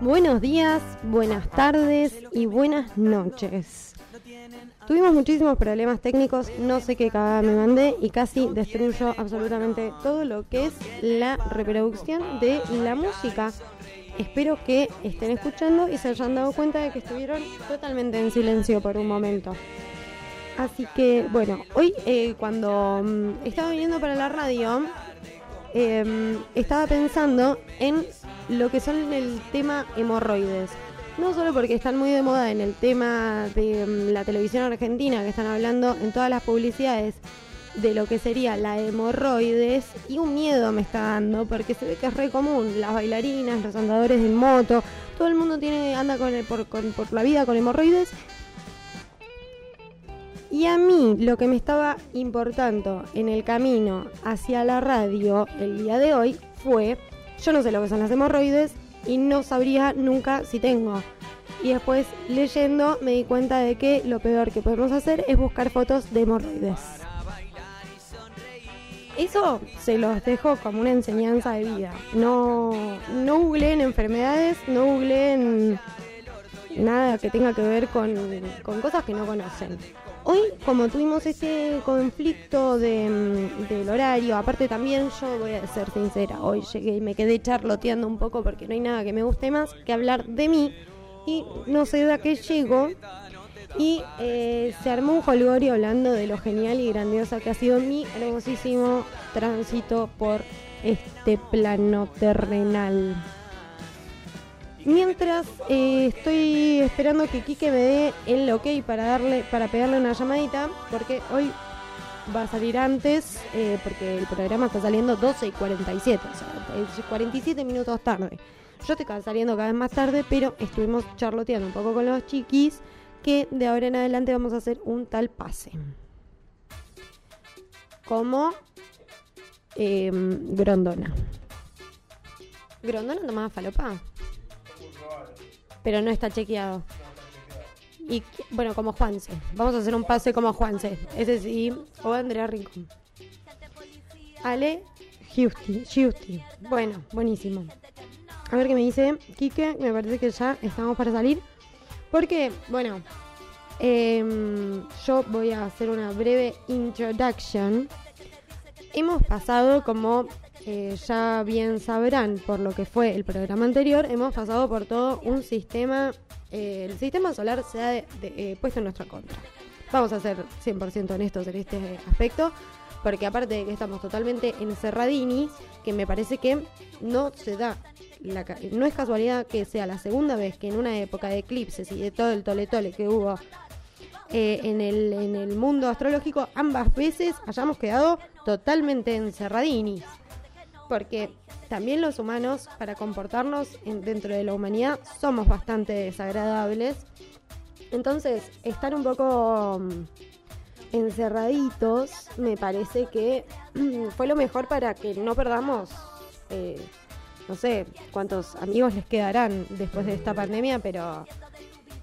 Buenos días, buenas tardes y buenas noches. Tuvimos muchísimos problemas técnicos, no sé qué cagada me mandé y casi destruyo absolutamente todo lo que es la reproducción de la música. Espero que estén escuchando y se hayan dado cuenta de que estuvieron totalmente en silencio por un momento. Así que, bueno, hoy eh, cuando mm, estaba viniendo para la radio, em, estaba pensando en lo que son el tema hemorroides. No solo porque están muy de moda en el tema de mm, la televisión argentina, que están hablando en todas las publicidades de lo que sería la hemorroides y un miedo me está dando porque se ve que es re común, las bailarinas, los andadores en moto, todo el mundo tiene anda con, por, por la vida con hemorroides y a mí lo que me estaba importando en el camino hacia la radio el día de hoy fue, yo no sé lo que son las hemorroides y no sabría nunca si tengo. Y después leyendo me di cuenta de que lo peor que podemos hacer es buscar fotos de hemorroides. Eso se los dejo como una enseñanza de vida. No, no googleen enfermedades, no googleen nada que tenga que ver con, con cosas que no conocen. Hoy, como tuvimos ese conflicto de, mm, del horario, aparte también yo voy a ser sincera, hoy llegué y me quedé charloteando un poco porque no hay nada que me guste más que hablar de mí y no sé de qué llego y eh, se armó un holgorio hablando de lo genial y grandiosa que ha sido mi hermosísimo tránsito por este plano terrenal. Mientras eh, estoy esperando que Kike me dé el ok para darle, para pegarle una llamadita, porque hoy va a salir antes, eh, porque el programa está saliendo 12 y 47, o sea, 47 minutos tarde. Yo estoy saliendo cada vez más tarde, pero estuvimos charloteando un poco con los chiquis, que de ahora en adelante vamos a hacer un tal pase. Como em, Grondona. ¿Grondona tomaba falopa? Pero no está chequeado. Y bueno, como Juanse. Vamos a hacer un pase como Juanse. Ese sí. O Andrea Rincón. Ale Giusti. Bueno, buenísimo. A ver qué me dice Quique. Me parece que ya estamos para salir. Porque, bueno, em, yo voy a hacer una breve introduction. Hemos pasado como eh, ya bien sabrán por lo que fue el programa anterior, hemos pasado por todo un sistema, eh, el sistema solar se ha eh, puesto en nuestra contra. Vamos a ser 100% honestos en este aspecto, porque aparte de que estamos totalmente encerradinis, que me parece que no se da, no es casualidad que sea la segunda vez que en una época de eclipses y de todo el tole tole que hubo en, el, en el mundo astrológico, ambas veces hayamos quedado totalmente encerradinis porque también los humanos, para comportarnos dentro de la humanidad, somos bastante desagradables. Entonces, estar un poco mm, encerraditos me parece que fue lo mejor para que no perdamos, eh, no sé cuántos amigos les quedarán después de esta pandemia, pero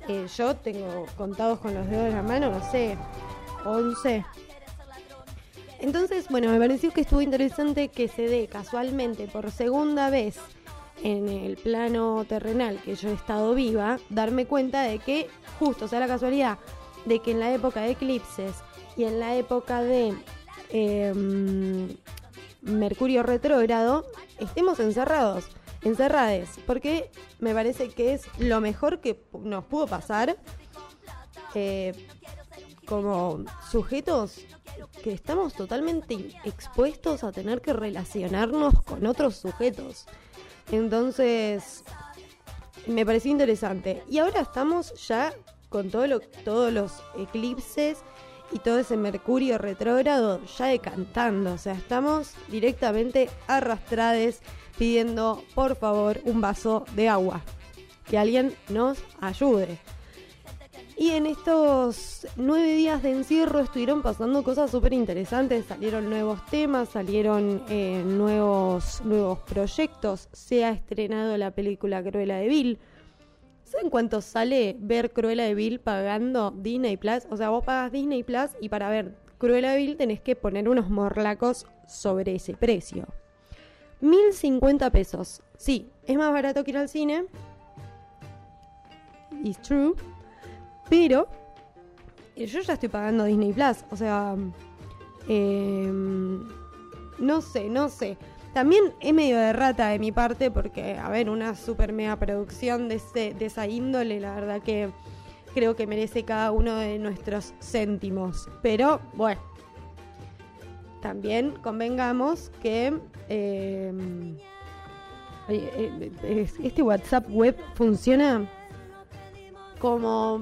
eh, yo tengo contados con los dedos de la mano, no sé, 11 entonces, bueno, me pareció que estuvo interesante que se dé casualmente por segunda vez en el plano terrenal que yo he estado viva, darme cuenta de que justo sea la casualidad de que en la época de eclipses y en la época de em, Mercurio retrógrado estemos encerrados, encerrades, porque me parece que es lo mejor que nos pudo pasar eh, como sujetos que estamos totalmente expuestos a tener que relacionarnos con otros sujetos. Entonces, me pareció interesante. Y ahora estamos ya con todo lo, todos los eclipses y todo ese Mercurio retrógrado ya decantando. O sea, estamos directamente arrastrados pidiendo por favor un vaso de agua. Que alguien nos ayude. Y en estos nueve días de encierro estuvieron pasando cosas súper interesantes, salieron nuevos temas, salieron eh, nuevos, nuevos proyectos, se ha estrenado la película Cruella de Vil. ¿Saben cuánto sale ver Cruella de Vil pagando Disney Plus? O sea, vos pagas Disney Plus y para ver Cruella de Vil tenés que poner unos morlacos sobre ese precio. 1050 pesos. Sí, es más barato que ir al cine, is true. Pero yo ya estoy pagando Disney Plus. O sea, em, no sé, no sé. También es medio de rata de mi parte porque, a ver, una super mega producción de, ese, de esa índole, la verdad que creo que merece cada uno de nuestros céntimos. Pero bueno, también convengamos que em, eh, este WhatsApp web funciona como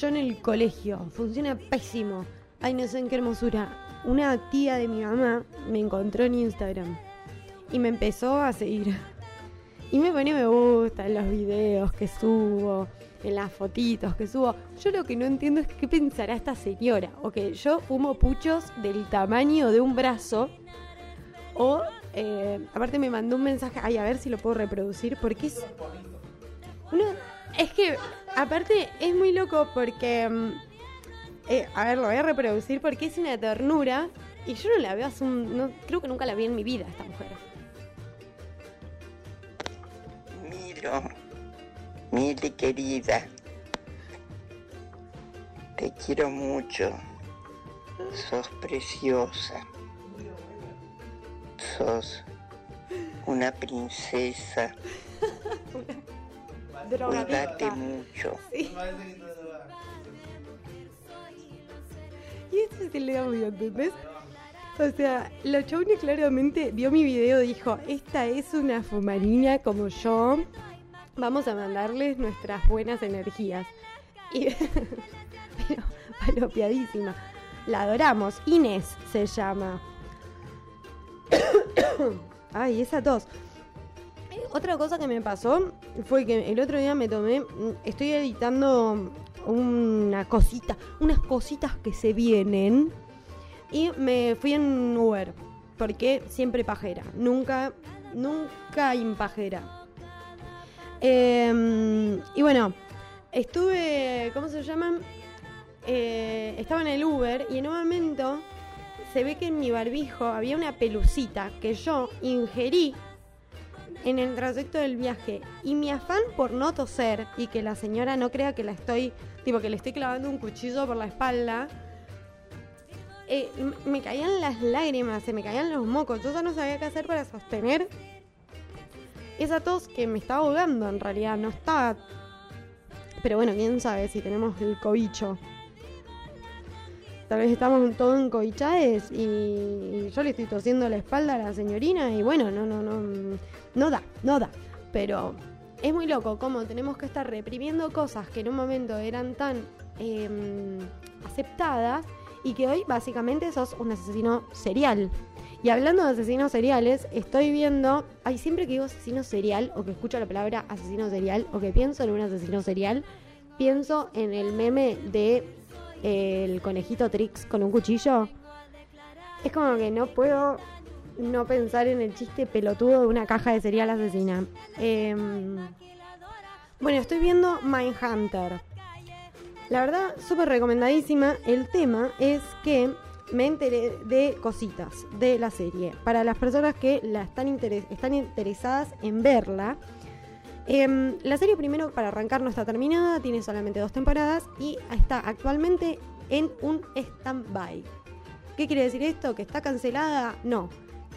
yo en el colegio, funciona pésimo. Ay, no sé en qué hermosura. Una tía de mi mamá me encontró en Instagram y me empezó a seguir. Y me pone me gusta en los videos que subo en las fotitos que subo. Yo lo que no entiendo es qué pensará esta señora. O que yo fumo puchos del tamaño de un brazo. O, eh, aparte me mandó un mensaje, ay, a ver si lo puedo reproducir, porque es... Uno, es que, aparte, es muy loco porque... Mm, eh, a ver, lo voy a reproducir porque es una ternura y yo no la veo hace un... No, creo que nunca la vi en mi vida, esta mujer. Miro Mili querida, te quiero mucho. Sos preciosa. Sos una princesa. Cuídate mucho. Y este es el audio, ¿entendés? O sea, la chavona claramente vio mi video y dijo, esta es una fumarina como yo, vamos a mandarles nuestras buenas energías. Y, pero palopiadísima. La adoramos. Inés se llama. Ay, esa tos. Otra cosa que me pasó fue que el otro día me tomé. Estoy editando una cosita, unas cositas que se vienen. Y me fui en Uber. Porque siempre pajera. Nunca, nunca impajera. Em, y bueno, estuve, ¿cómo se llaman? Eh, estaba en el Uber y en un momento se ve que en mi barbijo había una pelucita que yo ingerí en el trayecto del viaje. Y mi afán por no toser y que la señora no crea que la estoy, tipo que le estoy clavando un cuchillo por la espalda, eh, me caían las lágrimas, se me caían los mocos. Yo ya no sabía qué hacer para sostener esa tos que me está ahogando en realidad, no está... Pero bueno, quién sabe si tenemos el cobicho. Tal vez estamos todos encobichados y, yo le estoy tosiendo la espalda a la señorina y bueno, no, no, no, no da, no da. Pero es muy loco cómo tenemos que estar reprimiendo cosas que en un momento eran tan em, aceptadas y que hoy básicamente sos un asesino serial. Y hablando de asesinos seriales, estoy viendo, hay siempre que digo asesino serial o que escucho la palabra asesino serial o que pienso en un asesino serial, pienso en el meme de eh, el conejito Trix con un cuchillo. Es como que no puedo no pensar en el chiste pelotudo de una caja de cereal asesina. Em, bueno, estoy viendo Mindhunter. La verdad, súper recomendadísima. El tema es que me enteré de cositas de la serie. Para las personas que la están, interesadas en verla. Em, la serie primero para arrancar no está terminada, tiene solamente dos temporadas y está actualmente en un stand-by. ¿Qué quiere decir esto? ¿Que está cancelada? No.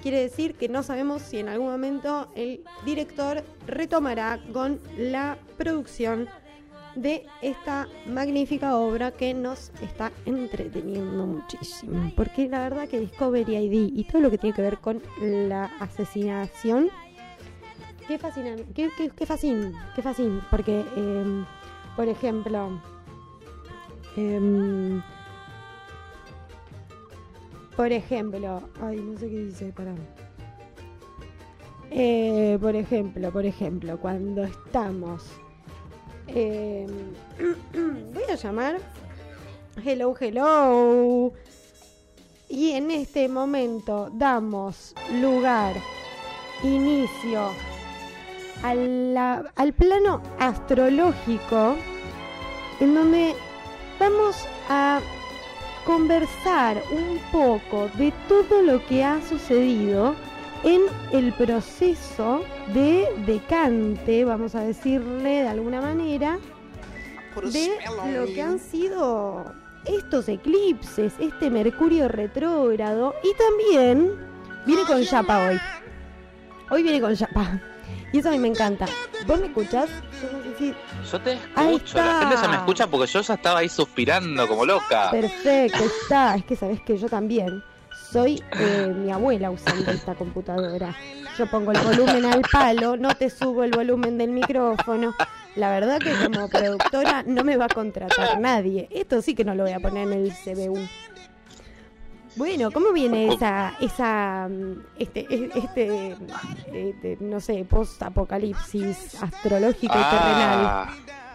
Quiere decir que no sabemos si en algún momento el director retomará con la producción de esta magnífica obra que nos está entreteniendo muchísimo. Porque la verdad que Discovery ID y todo lo que tiene que ver con la asesinación, qué fascinante, qué, qué, qué fascin, qué fascin, porque, em, por ejemplo, em, por ejemplo, ay, no sé qué dice, para. Eh, por ejemplo, por ejemplo, cuando estamos eh, voy a llamar Hello, hello. Y en este momento damos lugar, inicio al, al plano astrológico en donde vamos a conversar un poco de todo lo que ha sucedido en el proceso de decante, vamos a decirle de alguna manera, de lo que han sido estos eclipses, este Mercurio retrógrado y también viene con Yapa hoy. Hoy viene con Yapa. Y eso a mí me encanta. ¿Vos me escuchás? Yo no sé si... Yo te escucho, la gente ya me escucha porque yo ya estaba ahí suspirando como loca. Perfecto, está. Es que sabes que yo también soy eh, mi abuela usando esta computadora. Yo pongo el volumen al palo, no te subo el volumen del micrófono. La verdad que como productora no me va a contratar nadie. Esto sí que no lo voy a poner en el CBU. Bueno, ¿cómo viene esa, esa, este, este, este no sé, post-apocalipsis astrológico y ah,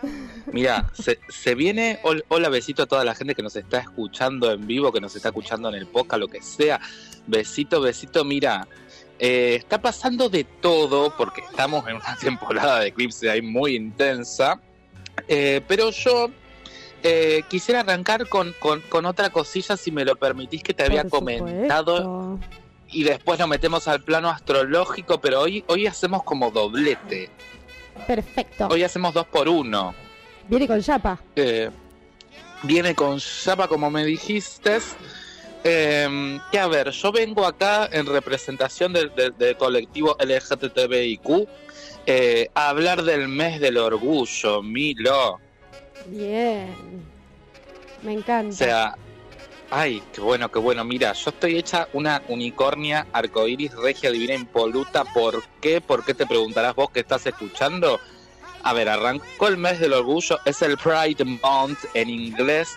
terrenal? Mira, se, se viene, hola besito a toda la gente que nos está escuchando en vivo, que nos está escuchando en el podcast, lo que sea. Besito, besito, mira, eh, está pasando de todo porque estamos en una temporada de eclipse ahí muy intensa, eh, pero yo eh, quisiera arrancar con, con, otra cosilla, si me lo permitís, que te había comentado. Y después nos metemos al plano astrológico, pero hoy, hoy hacemos como doblete. Perfecto. Hoy hacemos dos por uno. Viene con chapa. Eh, viene con chapa, como me dijiste. Eh, que a ver, yo vengo acá en representación del, colectivo LGTBIQ eh, a hablar del mes del orgullo, Milo. Bien. Me encanta. O sea, ay, qué bueno, qué bueno. Mira, yo estoy hecha una unicornia arcoiris regia divina impoluta. ¿Por qué? ¿Por qué te preguntarás vos que estás escuchando? A ver, arrancó el mes del orgullo, es el Pride Month en inglés.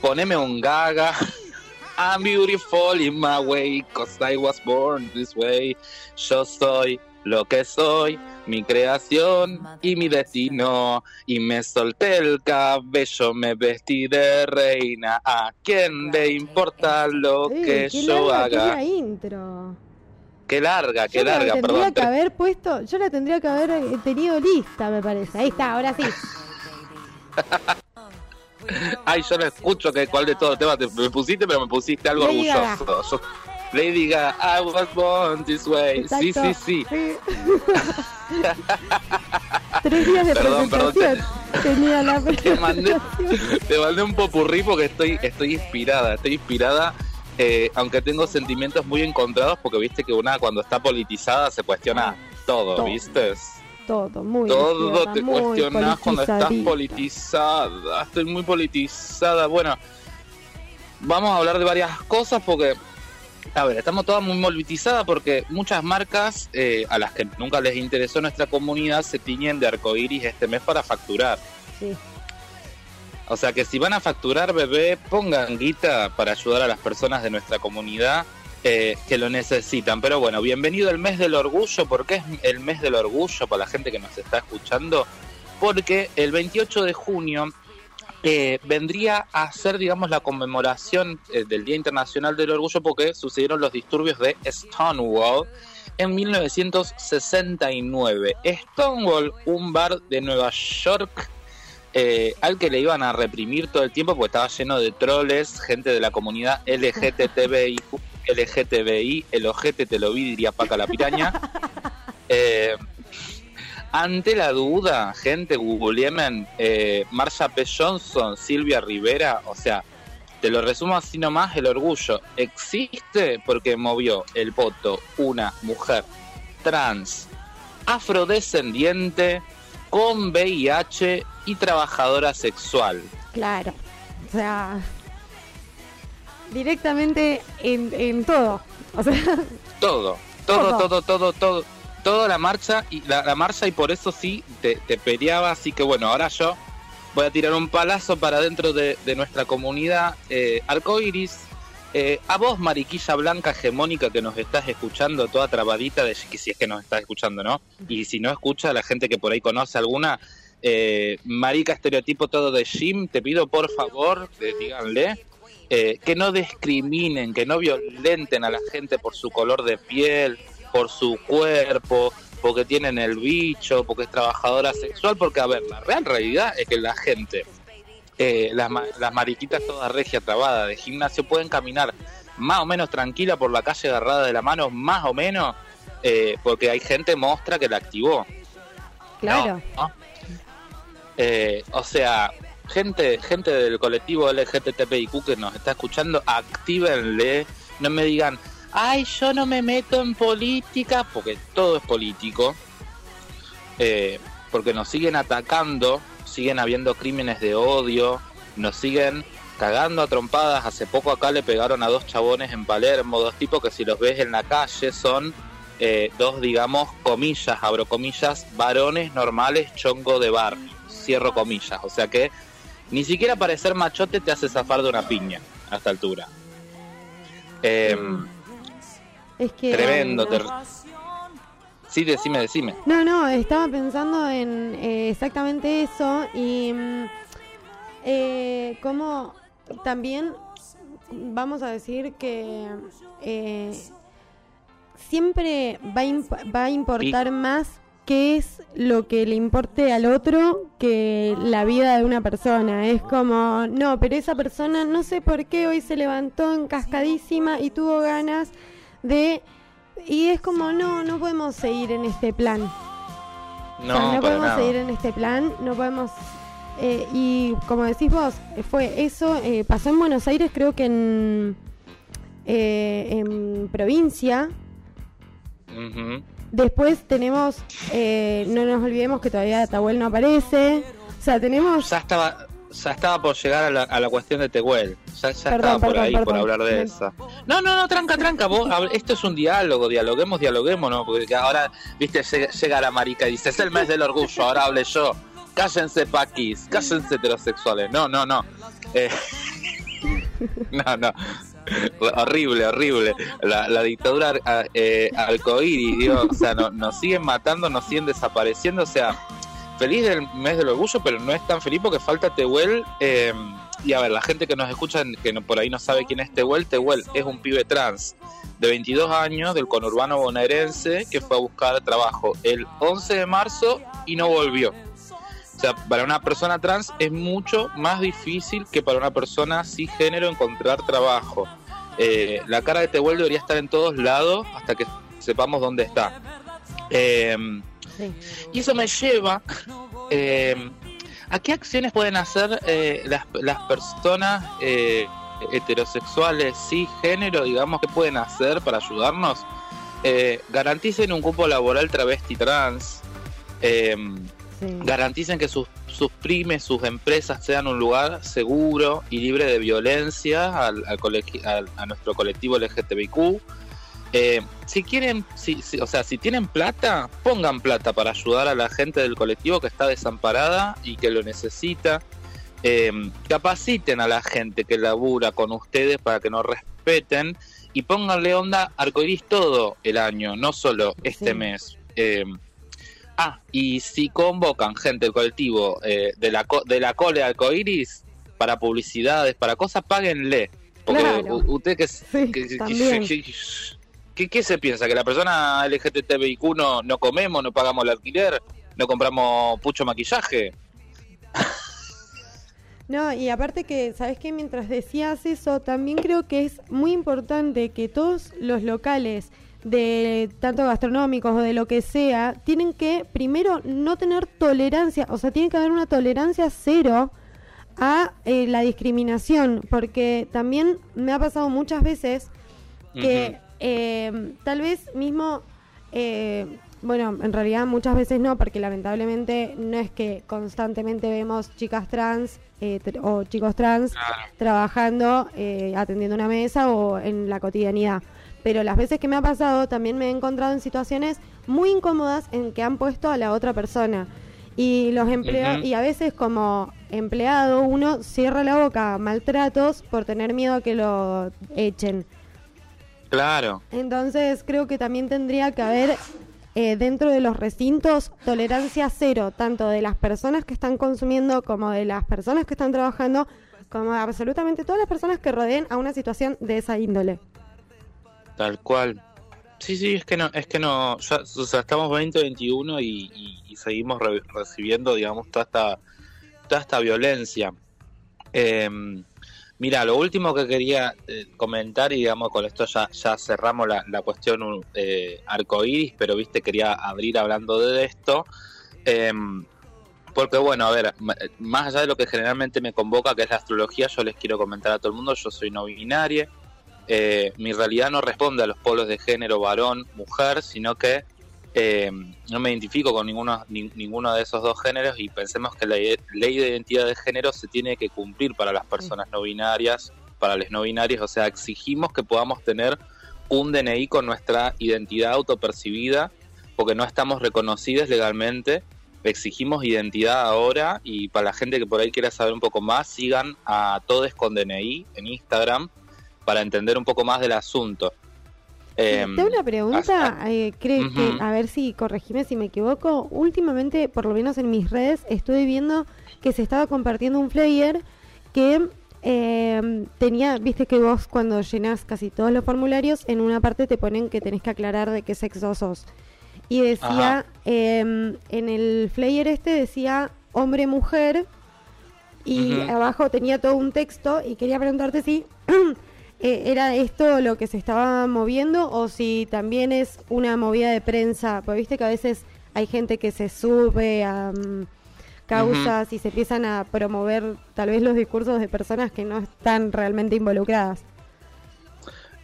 Poneme un gaga. I'm beautiful in my way, cause I was born this way. Yo soy lo que soy, mi creación y mi destino. Y me solté el cabello, me vestí de reina. ¿A quién le importa lo que yo haga? intro. Qué larga, qué larga, la tendría que haber puesto, yo la tendría que haber eh, tenido lista, me parece. Ahí está, ahora sí. Ay, yo no escucho que cuál de todos los temas me pusiste, pero me pusiste algo orgulloso. Lady Gaga, I was born this way. Sí, sí, sí. Tres días de perdón, presentación. Perdón, te, tenía la te mandé, te mandé un popurrí porque estoy, estoy inspirada. Estoy inspirada, eh, aunque tengo sentimientos muy encontrados porque viste que una cuando está politizada se cuestiona ah, todo, ¿viste? Todo, muy Todo te cuestionas cuando estás politizada. Estoy muy politizada. Bueno, vamos a hablar de varias cosas porque a ver, estamos todas muy politizadas porque muchas marcas eh, a las que nunca les interesó nuestra comunidad se tiñen de arcoiris este mes para facturar. Sí. O sea que si van a facturar, bebé, pongan guita para ayudar a las personas de nuestra comunidad eh, que lo necesitan. Pero bueno, bienvenido al mes del orgullo. ¿Por qué es el mes del orgullo para la gente que nos está escuchando? Porque el 28 de junio eh, vendría a ser, digamos, la conmemoración eh, del Día Internacional del Orgullo porque sucedieron los disturbios de Stonewall en 1969. Stonewall, un bar de Nueva York eh, al que le iban a reprimir todo el tiempo porque estaba lleno de troles, gente de la comunidad LGTBI, LGTBI, el ojete te lo vi, diría Paca la piraña. Eh, ante la duda, gente, Google eh, Marsha P. Johnson, Silvia Rivera, o sea, te lo resumo así nomás, el orgullo existe porque movió el voto una mujer trans, afrodescendiente, con VIH y trabajadora sexual. Claro, o sea, directamente en, en todo, o sea... Todo, todo, todo, todo, todo toda la marcha y la, marcha y por eso sí te, peleaba, así que bueno, ahora yo voy a tirar un palazo para dentro de, nuestra comunidad eh, arcoiris. Eh, a vos, mariquilla blanca hegemónica que nos estás escuchando, toda trabadita, de si es que nos estás escuchando, ¿no? Y si no escucha, la gente que por ahí conoce alguna, eh, marica estereotipo todo de Jim, te pido por favor, díganle, eh, que no discriminen, que no violenten a la gente por su color de piel, por su cuerpo, porque tienen el bicho, porque es trabajadora sexual, porque a ver, la real realidad es que la gente, eh, las, las mariquitas todas regia trabada de gimnasio pueden caminar más o menos tranquila por la calle agarrada de la mano, más o menos, eh, porque hay gente mostra que la activó. Claro. Eh, o sea, gente, gente del colectivo LGTBIQ que nos está escuchando, actívenle, no me digan, ay, yo no me meto en política, porque todo es político, eh, porque nos siguen atacando, siguen habiendo crímenes de odio, nos siguen cagando a trompadas. Hace poco acá le pegaron a dos chabones en Palermo, dos tipos que si los ves en la calle son eh, dos, digamos, comillas, abro comillas, varones normales chongo de bar, cierro comillas. O sea que ni siquiera parecer machote te hace zafar de una piña a esta altura. Em, es que... Tremendo. Sí, decime, decime. No, no, estaba pensando en eh, exactamente eso y mm, eh, cómo también vamos a decir que eh, siempre va a, va a importar más qué es lo que le importe al otro que la vida de una persona. Es como, no, pero esa persona no sé por qué hoy se levantó encascadísima y tuvo ganas de... Y es como, no, no podemos seguir en este plan. No, no podemos seguir en este plan, no podemos eh, y como decís vos, fue eso, eh, pasó en Buenos Aires, creo que en, eh, en provincia. Después tenemos, no nos olvidemos que todavía Tahuel no aparece. O sea, tenemos... Ya estaba, ya estaba por llegar a la, a la cuestión de Tehuel. Ya, estaba por ahí por hablar de eso. No, no, no, tranca, tranca. Vos, esto es un diálogo, dialoguemos, dialoguemos, ¿no? Porque ahora, viste, llega la marica y dice, es el mes del orgullo, ahora hable yo cállense paquis, cállense heterosexuales. No, no, no. Eh, no, no. horrible, horrible. La, dictadura eh, Dios, o sea, nos siguen matando, nos siguen desapareciendo, o sea, feliz del mes del orgullo, pero no es tan feliz porque falta Tehuel. Eh, y a ver, la gente que nos escucha, que por ahí no sabe quién es Tehuel, Tehuel es un pibe trans de 22 años del conurbano bonaerense que fue a buscar trabajo el 11 de marzo y no volvió sea, para una persona trans es mucho más difícil que para una persona cisgénero encontrar trabajo. Eh, la cara de Tehuel debería estar en todos lados hasta que sepamos dónde está. Eh, y eso me lleva eh, a qué acciones pueden hacer las, las, personas heterosexuales, cisgénero, digamos, qué pueden hacer para ayudarnos. garanticen un cupo laboral travesti trans. Garanticen que sus, sus pymes, sus empresas sean un lugar seguro y libre de violencia al, a nuestro colectivo LGTBIQ. Eh, si quieren, si, o sea, si tienen plata, pongan plata para ayudar a la gente del colectivo que está desamparada y que lo necesita. Eh, capaciten a la gente que labura con ustedes para que nos respeten y pónganle onda arcoiris todo el año, no solo este mes. Eh, Ah, y si convocan gente del colectivo eh, de, la de la cole arcoiris para publicidades, para cosas, páguenle. Porque usted que, ¿qué, se piensa? ¿Que la persona LGTBIQ no, no comemos, no pagamos el alquiler, no compramos pucho maquillaje? No, y aparte que, ¿sabes qué? Mientras decías eso, también creo que es muy importante que todos los locales de tanto gastronómicos o de lo que sea, tienen que primero no tener tolerancia, o sea, tiene que haber una tolerancia cero a eh, la discriminación, porque también me ha pasado muchas veces que eh, tal vez mismo, eh, bueno, en realidad muchas veces no, porque lamentablemente no es que constantemente vemos chicas trans o chicos trans trabajando, atendiendo una mesa o en la cotidianidad pero las veces que me ha pasado también me he encontrado en situaciones muy incómodas en que han puesto a la otra persona. Y los empleados, y a veces como empleado uno cierra la boca a maltratos por tener miedo a que lo echen. Claro. Entonces creo que también tendría que haber eh, dentro de los recintos tolerancia cero, tanto de las personas que están consumiendo como de las personas que están trabajando, como de absolutamente todas las personas que rodeen a una situación de esa índole. Tal cual. Sí, sí, es que no, es que no, o sea, estamos 2021 y, y, seguimos recibiendo, digamos, toda esta, toda esta violencia. Em, Mira, lo último que quería eh, comentar, y digamos con esto ya, cerramos la, la cuestión eh, arcoíris, pero viste, quería abrir hablando de esto. Em, porque bueno, a ver, más allá de lo que generalmente me convoca, que es la astrología, yo les quiero comentar a todo el mundo, yo soy no binaria, eh, mi realidad no responde a los polos de género varón, mujer, sino que eh, no me identifico con ninguno, ninguno de esos dos géneros y pensemos que la ley de identidad de género se tiene que cumplir para las personas no binarias, para los no binarios, o sea, exigimos que podamos tener un DNI con nuestra identidad autopercibida, porque no estamos reconocidos legalmente, exigimos identidad ahora y para la gente que por ahí quiera saber un poco más, sigan a Todes con DNI en Instagram para entender un poco más del asunto. Eh, Tengo una pregunta, eh, creo que, a ver si corregime si me equivoco. Últimamente, por lo menos en mis redes, estoy viendo que se estaba compartiendo un flyer que eh, tenía, viste que vos cuando llenas casi todos los formularios, en una parte te ponen que tenés que aclarar de qué sexo sos. Y decía, em, en el flyer este decía hombre-mujer y abajo tenía todo un texto y quería preguntarte si Eh, ¿Era esto lo que se estaba moviendo o si también es una movida de prensa? Porque viste que a veces hay gente que se sube a mm, causas y se empiezan a promover tal vez los discursos de personas que no están realmente involucradas.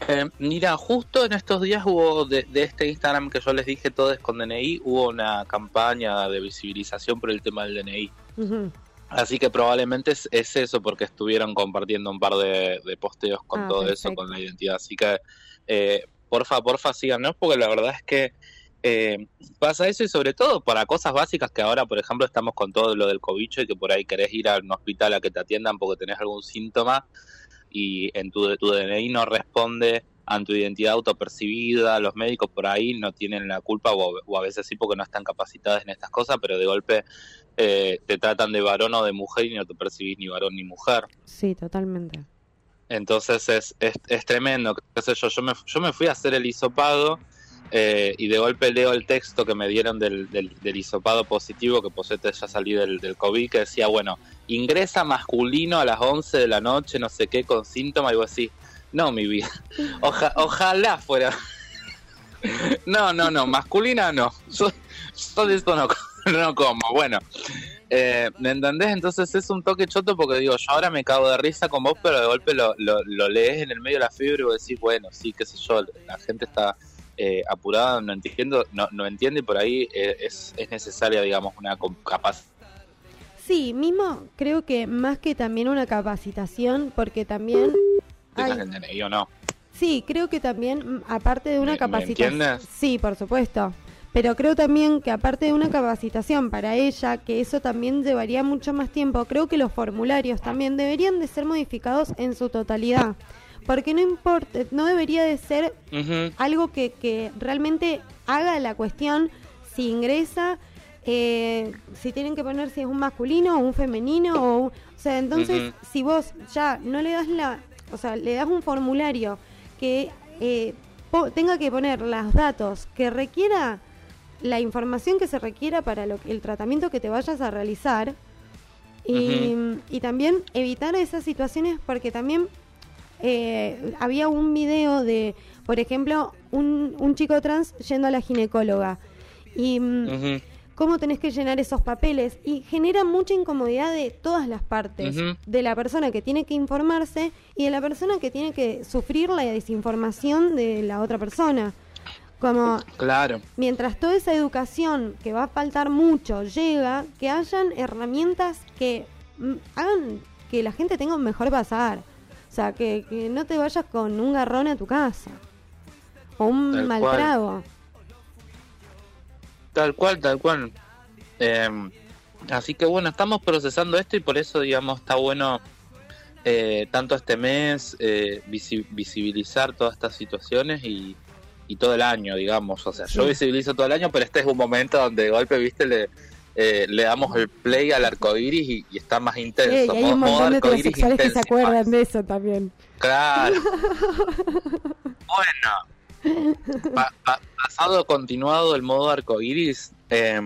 Eh, mira, justo en estos días hubo de, este Instagram que yo les dije todo es con DNI, hubo una campaña de visibilización por el tema del DNI. Así que probablemente es, eso porque estuvieron compartiendo un par de, posteos con ah, todo eso, con la identidad. Así que eh, porfa, porfa, síganos porque la verdad es que eh, pasa eso y sobre todo para cosas básicas que ahora, por ejemplo, estamos con todo lo del cobicho y que por ahí querés ir a un hospital a que te atiendan porque tenés algún síntoma y en tu, tu DNI no responde a tu identidad autopercibida, los médicos por ahí no tienen la culpa o, a veces sí porque no están capacitados en estas cosas, pero de golpe eh, te tratan de varón o de mujer y no te percibís ni varón ni mujer. Sí, totalmente. Entonces es, es, tremendo, qué sé yo, yo me, yo me fui a hacer el hisopado eh, y de golpe leo el texto que me dieron del, del, del hisopado positivo, que posete ya salí del, del COVID, que decía, bueno, ingresa masculino a las 11 de la noche, no sé qué, con síntomas, y vos así, no, mi vida. ojalá fuera. no, no, no, masculina no. Yo, de esto no, no como. Bueno, eh, ¿me entendés? Entonces es un toque choto porque digo, yo ahora me cago de risa con vos, pero de golpe lo, lo, lees en el medio de la fibra y vos decís, bueno, sí, qué sé yo, la gente está eh, apurada, no entiendo, no, no entiende y por ahí eh, es, es necesaria, digamos, una capacidad Sí, mismo creo que más que también una capacitación, porque también no. Sí, creo que también, mm, aparte de una capacitación. Sí, por supuesto. Pero creo también que aparte de una capacitación para ella, que eso también llevaría mucho más tiempo, creo que los formularios también deberían de ser modificados en su totalidad. Porque no importa, no debería de ser algo que, que realmente haga la cuestión si ingresa, eh, si tienen que poner si es un masculino o un femenino. O, o sea, entonces, si vos ya no le das la, o sea, le das un formulario que eh, tenga que poner los datos que requiera la información que se requiera para lo, el tratamiento que te vayas a realizar y, también evitar esas situaciones porque también eh, había un video de, por ejemplo, un, un, chico trans yendo a la ginecóloga y mm, cómo tenés que llenar esos papeles y genera mucha incomodidad de todas las partes, de la persona que tiene que informarse y de la persona que tiene que sufrir la desinformación de la otra persona. Como claro. mientras toda esa educación que va a faltar mucho llega, que hayan herramientas que mm, hagan que la gente tenga un mejor pasar. O sea, que, no te vayas con un garrón a tu casa. O un mal trago. Tal cual, tal cual. Em, así que bueno, estamos procesando esto y por eso, digamos, está bueno eh, tanto este mes eh, visibilizar todas estas situaciones y, todo el año, digamos. O sea, yo visibilizo todo el año, pero este es un momento donde de golpe, viste, le, eh, le damos el play al arcoiris y, y está más intenso. hay un montón de transexuales que se acuerdan de eso también. Claro. bueno pasado continuado el modo arcoiris, eh,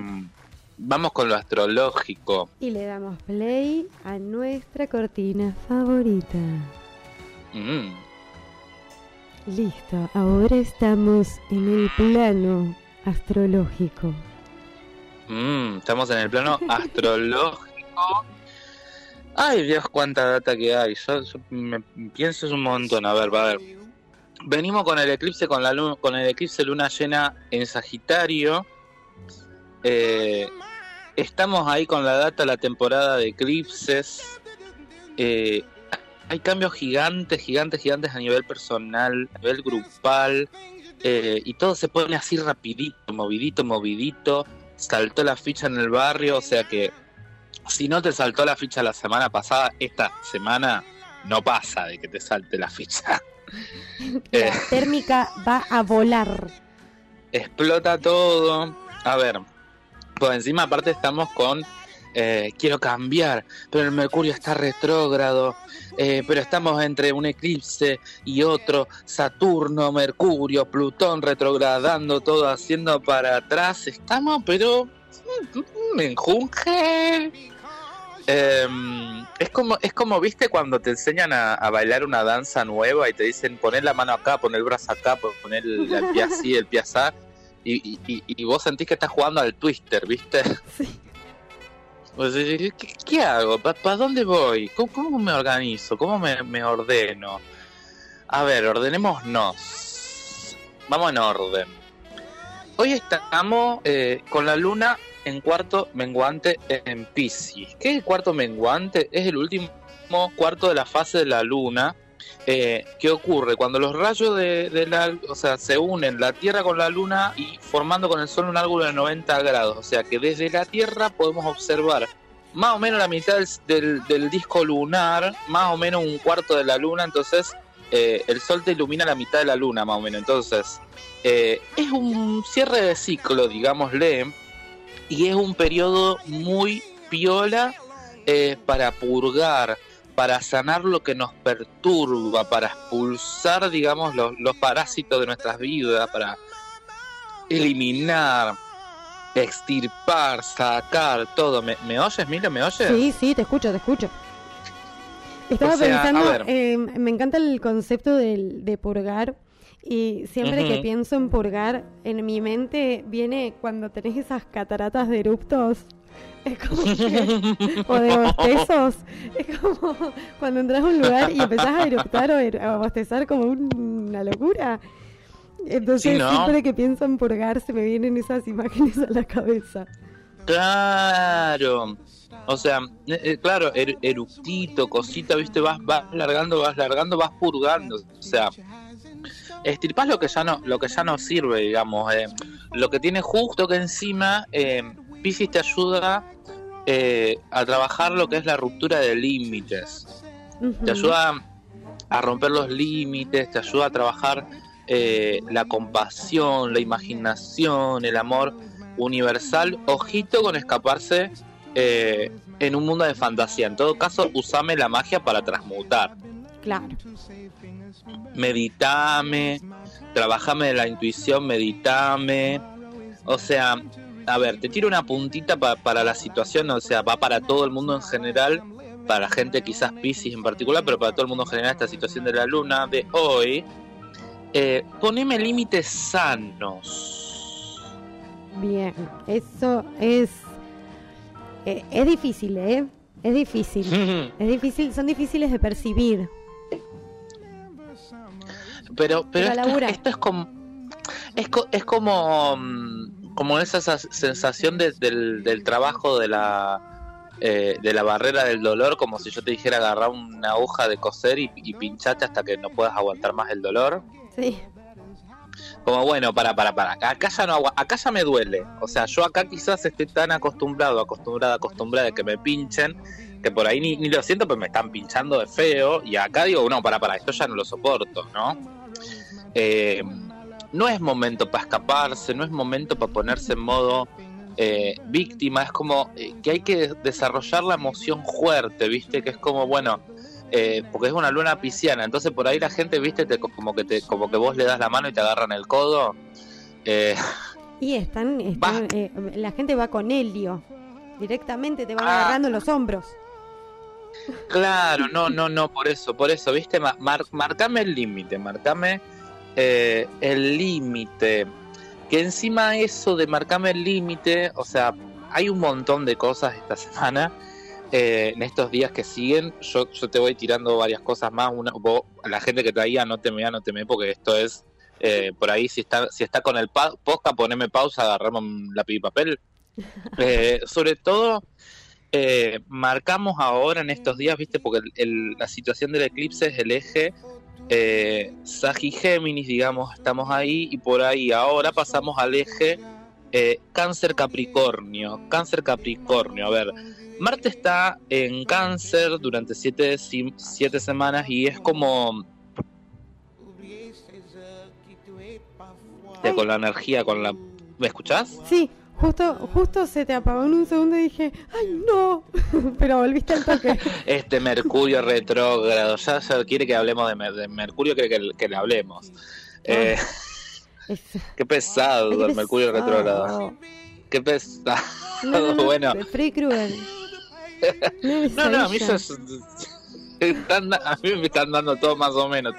vamos con lo astrológico. Y le damos play a nuestra cortina favorita. Mm. Listo, ahora estamos en el plano astrológico. Mm, estamos en el plano astrológico. Ay, Dios, cuánta data que hay. Yo, me pienso es un montón. A ver, va a ver. Venimos con el eclipse con la luna, con el eclipse luna llena en Sagitario. Eh, estamos ahí con la data la temporada de eclipses. Eh, hay cambios gigantes, gigantes, gigantes a nivel personal, a nivel grupal. Eh, y todo se pone así rapidito, movidito, movidito. Saltó la ficha en el barrio, o sea que si no te saltó la ficha la semana pasada, esta semana no pasa de que te salte la ficha. La eh, térmica va a volar. Explota todo. A ver, por encima aparte estamos con eh, quiero cambiar, pero el Mercurio está retrógrado, eh, pero estamos entre un eclipse y otro, Saturno, Mercurio, Plutón retrogradando, todo haciendo para atrás, estamos, pero me enjunge. Em, es como, es como, viste, cuando te enseñan a, bailar una danza nueva y te dicen poner la mano acá, poner el brazo acá, poner el, pie así, el pie así, y, y, vos sentís que estás jugando al twister, ¿viste? Sí. Pues, ¿qué, hago? ¿Para dónde voy? ¿Cómo, me organizo? ¿Cómo me, ordeno? A ver, ordenémonos. Vamos en orden. Hoy estamos eh, con la luna en cuarto menguante en Pisces. ¿Qué es el cuarto menguante? Es el último cuarto de la fase de la luna. Eh, ¿Qué ocurre? Cuando los rayos de, la, o sea, se unen la Tierra con la Luna y formando con el Sol un ángulo de 90 grados, o sea que desde la Tierra podemos observar más o menos la mitad del, disco lunar, más o menos un cuarto de la Luna, entonces eh, el Sol te ilumina la mitad de la Luna, más o menos, entonces eh, es un cierre de ciclo, digámosle, y es un periodo muy piola eh, para purgar, para sanar lo que nos perturba, para expulsar, digamos, los, parásitos de nuestras vidas, para eliminar, extirpar, sacar todo. ¿Me, oyes, Milo? ¿Me oyes? Sí, sí, te escucho, te escucho. Estaba pensando, eh, me encanta el concepto de purgar y siempre que pienso en purgar, en mi mente viene cuando tenés esas cataratas de eruptos. Es como que, o de bostezos. Es como cuando entras a un lugar y empezás a eruptar o er, a bostezar como una locura. Entonces siempre que pienso en purgar se me vienen esas imágenes a la cabeza. Claro. O sea, eh, eh, claro, er, eructito, cosita, viste, vas, vas largando, vas largando, vas purgando. O sea, estirpás lo que ya no, lo que ya no sirve, digamos. Eh, lo que tiene justo que encima, eh, Pisces te ayuda eh, a trabajar lo que es la ruptura de límites. Te ayuda a romper los límites, te ayuda a trabajar eh, la compasión, la imaginación, el amor universal. Ojito con escaparse en un mundo de fantasía. En todo caso, usame la magia para transmutar. Claro meditame, trabajame de la intuición, meditame. O sea, a ver, te tiro una puntita para la situación, o sea, va para todo el mundo en general, para gente quizás Pisces en particular, pero para todo el mundo en general esta situación de la luna de hoy. Eh, poneme límites sanos. Bien, eso es eh, es difícil, ¿eh? Es difícil. es difícil, son difíciles de percibir. Pero, pero esto, es como. Es, es como. Mm, como esa sensación del, del trabajo de la. Eh, de la barrera del dolor, como si yo te dijera agarrar una hoja de coser y, y pinchate hasta que no puedas aguantar más el dolor. Sí. Como bueno, para, para, para. Acá ya no acá ya me duele. O sea, yo acá quizás estoy tan acostumbrado, acostumbrada, acostumbrada a que me pinchen, que por ahí ni, ni lo siento, pues me están pinchando de feo. Y acá digo, no, para, para, esto ya no lo soporto, ¿no? Eh, no es momento para escaparse, no es momento para ponerse en modo eh, víctima, es como eh, que hay que desarrollar la emoción fuerte, ¿viste? Que es como, bueno, porque es una luna pisciana, entonces por ahí la gente, ¿viste? Te, como, que te, como que vos le das la mano y te agarran el codo. Y están, eh, la gente va con helio. Directamente te van ah. agarrando los hombros. Claro, no, no, no, por eso, por eso, viste, marcame el límite, marcame eh, el límite. Que encima eso de marcame el límite, o sea, hay un montón de cosas esta semana, eh, en estos días que siguen, yo, yo te voy tirando varias cosas más, una, la gente que traía, no te me, no te me, porque esto es eh, por ahí si está si está con el posca poneme pausa agarramos un lápiz y papel. Sobre todo eh, marcamos ahora en estos días viste porque la situación del eclipse es el eje eh, Géminis digamos estamos ahí y por ahí ahora pasamos al eje Cáncer Capricornio Cáncer Capricornio. A ver Marte está en Cáncer durante siete, siete semanas y es como con la energía, con la... ¿Me escuchás? Sí, justo, justo se te apagó en un segundo y dije, ¡ay, no! Pero volviste al toque. Este Mercurio retrógrado, ya, quiere que hablemos de, Mercurio, quiere que, le hablemos. Eh, qué pesado el Mercurio retrógrado. Qué pesado. bueno. cruel. no, no, a mí eso es a mí me están dando todo más o menos.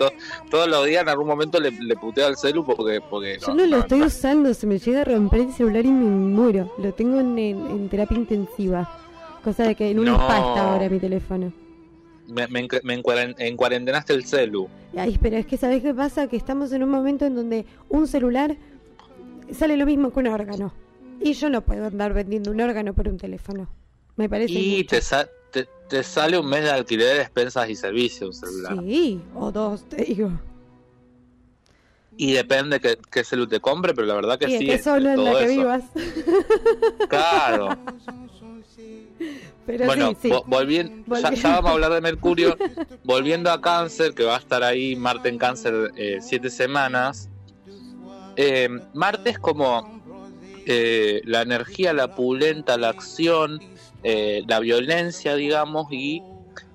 todos los días en algún momento le, puteo al celu porque. porque Yo no, lo estoy usando, se me llega a romper el celular y me muero. Lo tengo en, terapia intensiva. Cosa de que en una pasta ahora mi teléfono. Me, me, encuarentenaste el celu. Ay, pero es que ¿sabes qué pasa? Que estamos en un momento en donde un celular sale lo mismo que un órgano. Y yo no puedo andar vendiendo un órgano por un teléfono. Me parece. Y te, te, sale un mes de alquiler, despensas y servicios un celular. Sí, o dos, te digo. Y depende que, que celular te compre, pero la verdad que sí. Que solo en la que vivas. Claro. Pero bueno, volviendo, Ya, vamos a hablar de Mercurio. volviendo a Cáncer, que va a estar ahí Marte en Cáncer eh, siete semanas. Eh, Marte es como eh, la energía, la pulenta, la acción, eh, la violencia, digamos, y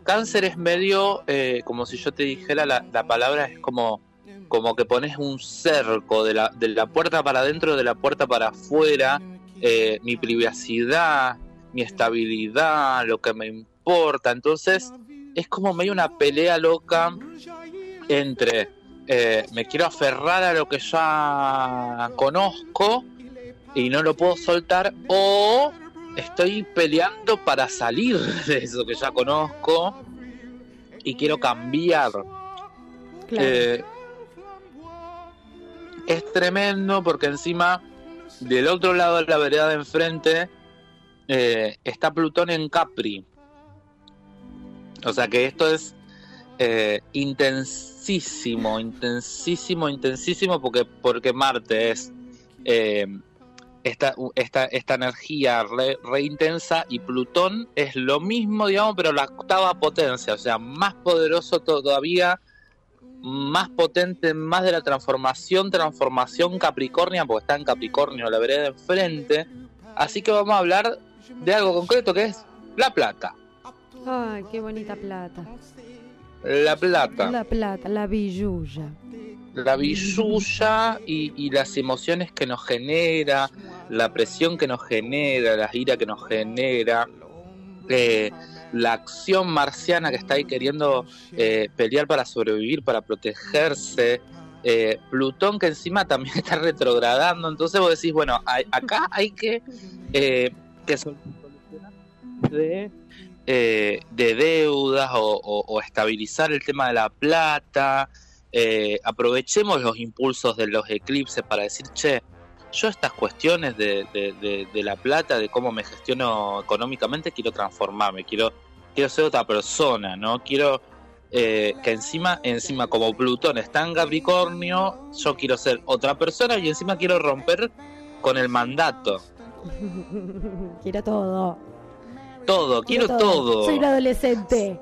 cáncer es medio, eh, como si yo te dijera, la, palabra es como, como que pones un cerco de la, de la puerta para adentro, de la puerta para afuera, eh, mi privacidad, mi estabilidad, lo que me importa. Entonces, es como medio una pelea loca entre me quiero aferrar a lo que ya conozco y no lo puedo soltar o estoy peleando para salir de eso que ya conozco y quiero cambiar. Eh, es tremendo porque encima del otro lado de la vereda de enfrente eh, está Plutón en Capri. O sea que esto es eh, intensísimo, intensísimo, intensísimo porque, porque Marte es esta, esta, esta energía re, intensa y Plutón es lo mismo, digamos, pero la octava potencia, o sea, más poderoso todavía, más potente, más de la transformación, transformación Capricornia, porque está en Capricornio, la vereda enfrente. Así que vamos a hablar de algo concreto que es la plata. Ay, qué bonita plata. La plata. La plata, la billulla la billulla y, las emociones que nos genera, la presión que nos genera, la ira que nos genera, eh, la acción marciana que está ahí queriendo eh, pelear para sobrevivir, para protegerse. Eh, Plutón que encima también está retrogradando, entonces vos decís, bueno, acá hay que, que solucionar de, de deudas o estabilizar el tema de la plata, eh, aprovechemos los impulsos de los eclipses para decir, che, yo estas cuestiones de, de, la plata, de cómo me gestiono económicamente, quiero transformarme, quiero, quiero ser otra persona, ¿no? Quiero eh, que encima, encima como Plutón está en Capricornio, yo quiero ser otra persona y encima quiero romper con el mandato. quiero todo. Todo, quiero, todo. Soy un adolescente.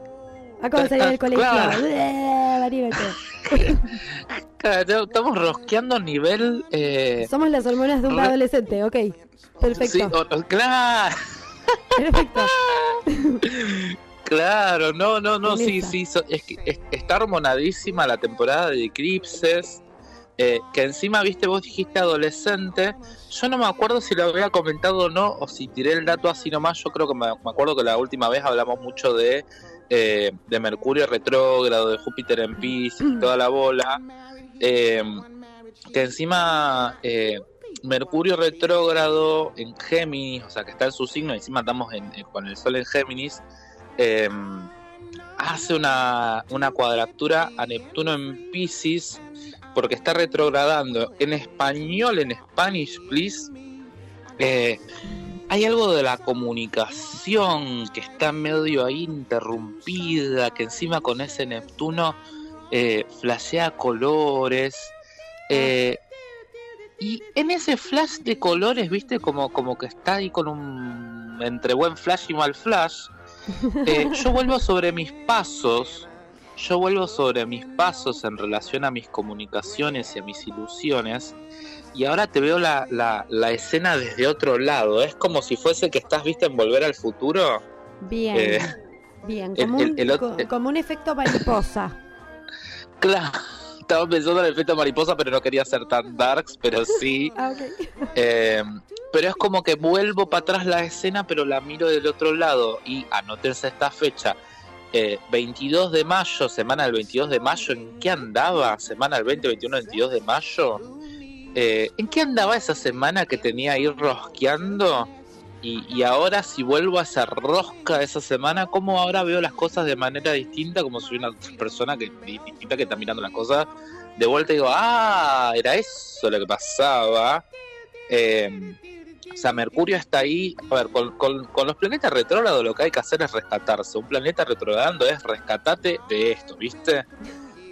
Acabo de salir del colegio. estamos rosqueando a nivel. Eh... Somos las hormonas de un adolescente, ok. Perfecto. claro. Perfecto. claro, no, no, no, sí, sí. es que está hormonadísima la temporada de eclipses. Eh, que encima, viste, vos dijiste adolescente. Yo no me acuerdo si lo había comentado o no, o si tiré el dato así nomás. Yo creo que me, acuerdo que la última vez hablamos mucho de, eh, de Mercurio retrógrado, de Júpiter en Pisces y toda la bola. Eh, que encima Mercurio retrógrado en Géminis, o sea, que está en su signo, encima estamos con el Sol en Géminis. hace una, una cuadratura a Neptuno en Pisces porque está retrogradando. En español, en Spanish, please, eh, hay algo de la comunicación que está medio ahí interrumpida, que encima con ese Neptuno eh, flashea colores. Eh, y en ese flash de colores, viste, como, como que está ahí con un entre buen flash y mal flash. yo vuelvo sobre mis pasos yo vuelvo sobre mis pasos en relación a mis comunicaciones y a mis ilusiones y ahora te veo la, la, escena desde otro lado. Es como si fuese que estás, viste, en Volver al Futuro. Bien, eh, bien, como, un, como un efecto mariposa. Claro, estaba pensando en el efecto mariposa, pero no quería ser tan darks, pero sí. Ah, eh, pero es como que vuelvo para atrás la escena, pero la miro del otro lado. Y anótense esta fecha, 22 de mayo, semana del 22 de mayo, ¿en qué andaba? Semana del 20, 21, 22 de mayo. Eh, ¿En qué andaba esa semana que tenía ahí rosqueando? Y, ahora si vuelvo a hacer rosca esa semana, ¿cómo ahora veo las cosas de manera distinta? Como soy una persona que, distinta que está mirando las cosas de vuelta digo, ah, era eso lo que pasaba. Eh, o sea, Mercurio está ahí. A ver, con, los planetas retrógrados lo que hay que hacer es rescatarse. Un planeta retrogradando es rescatate de esto, ¿viste?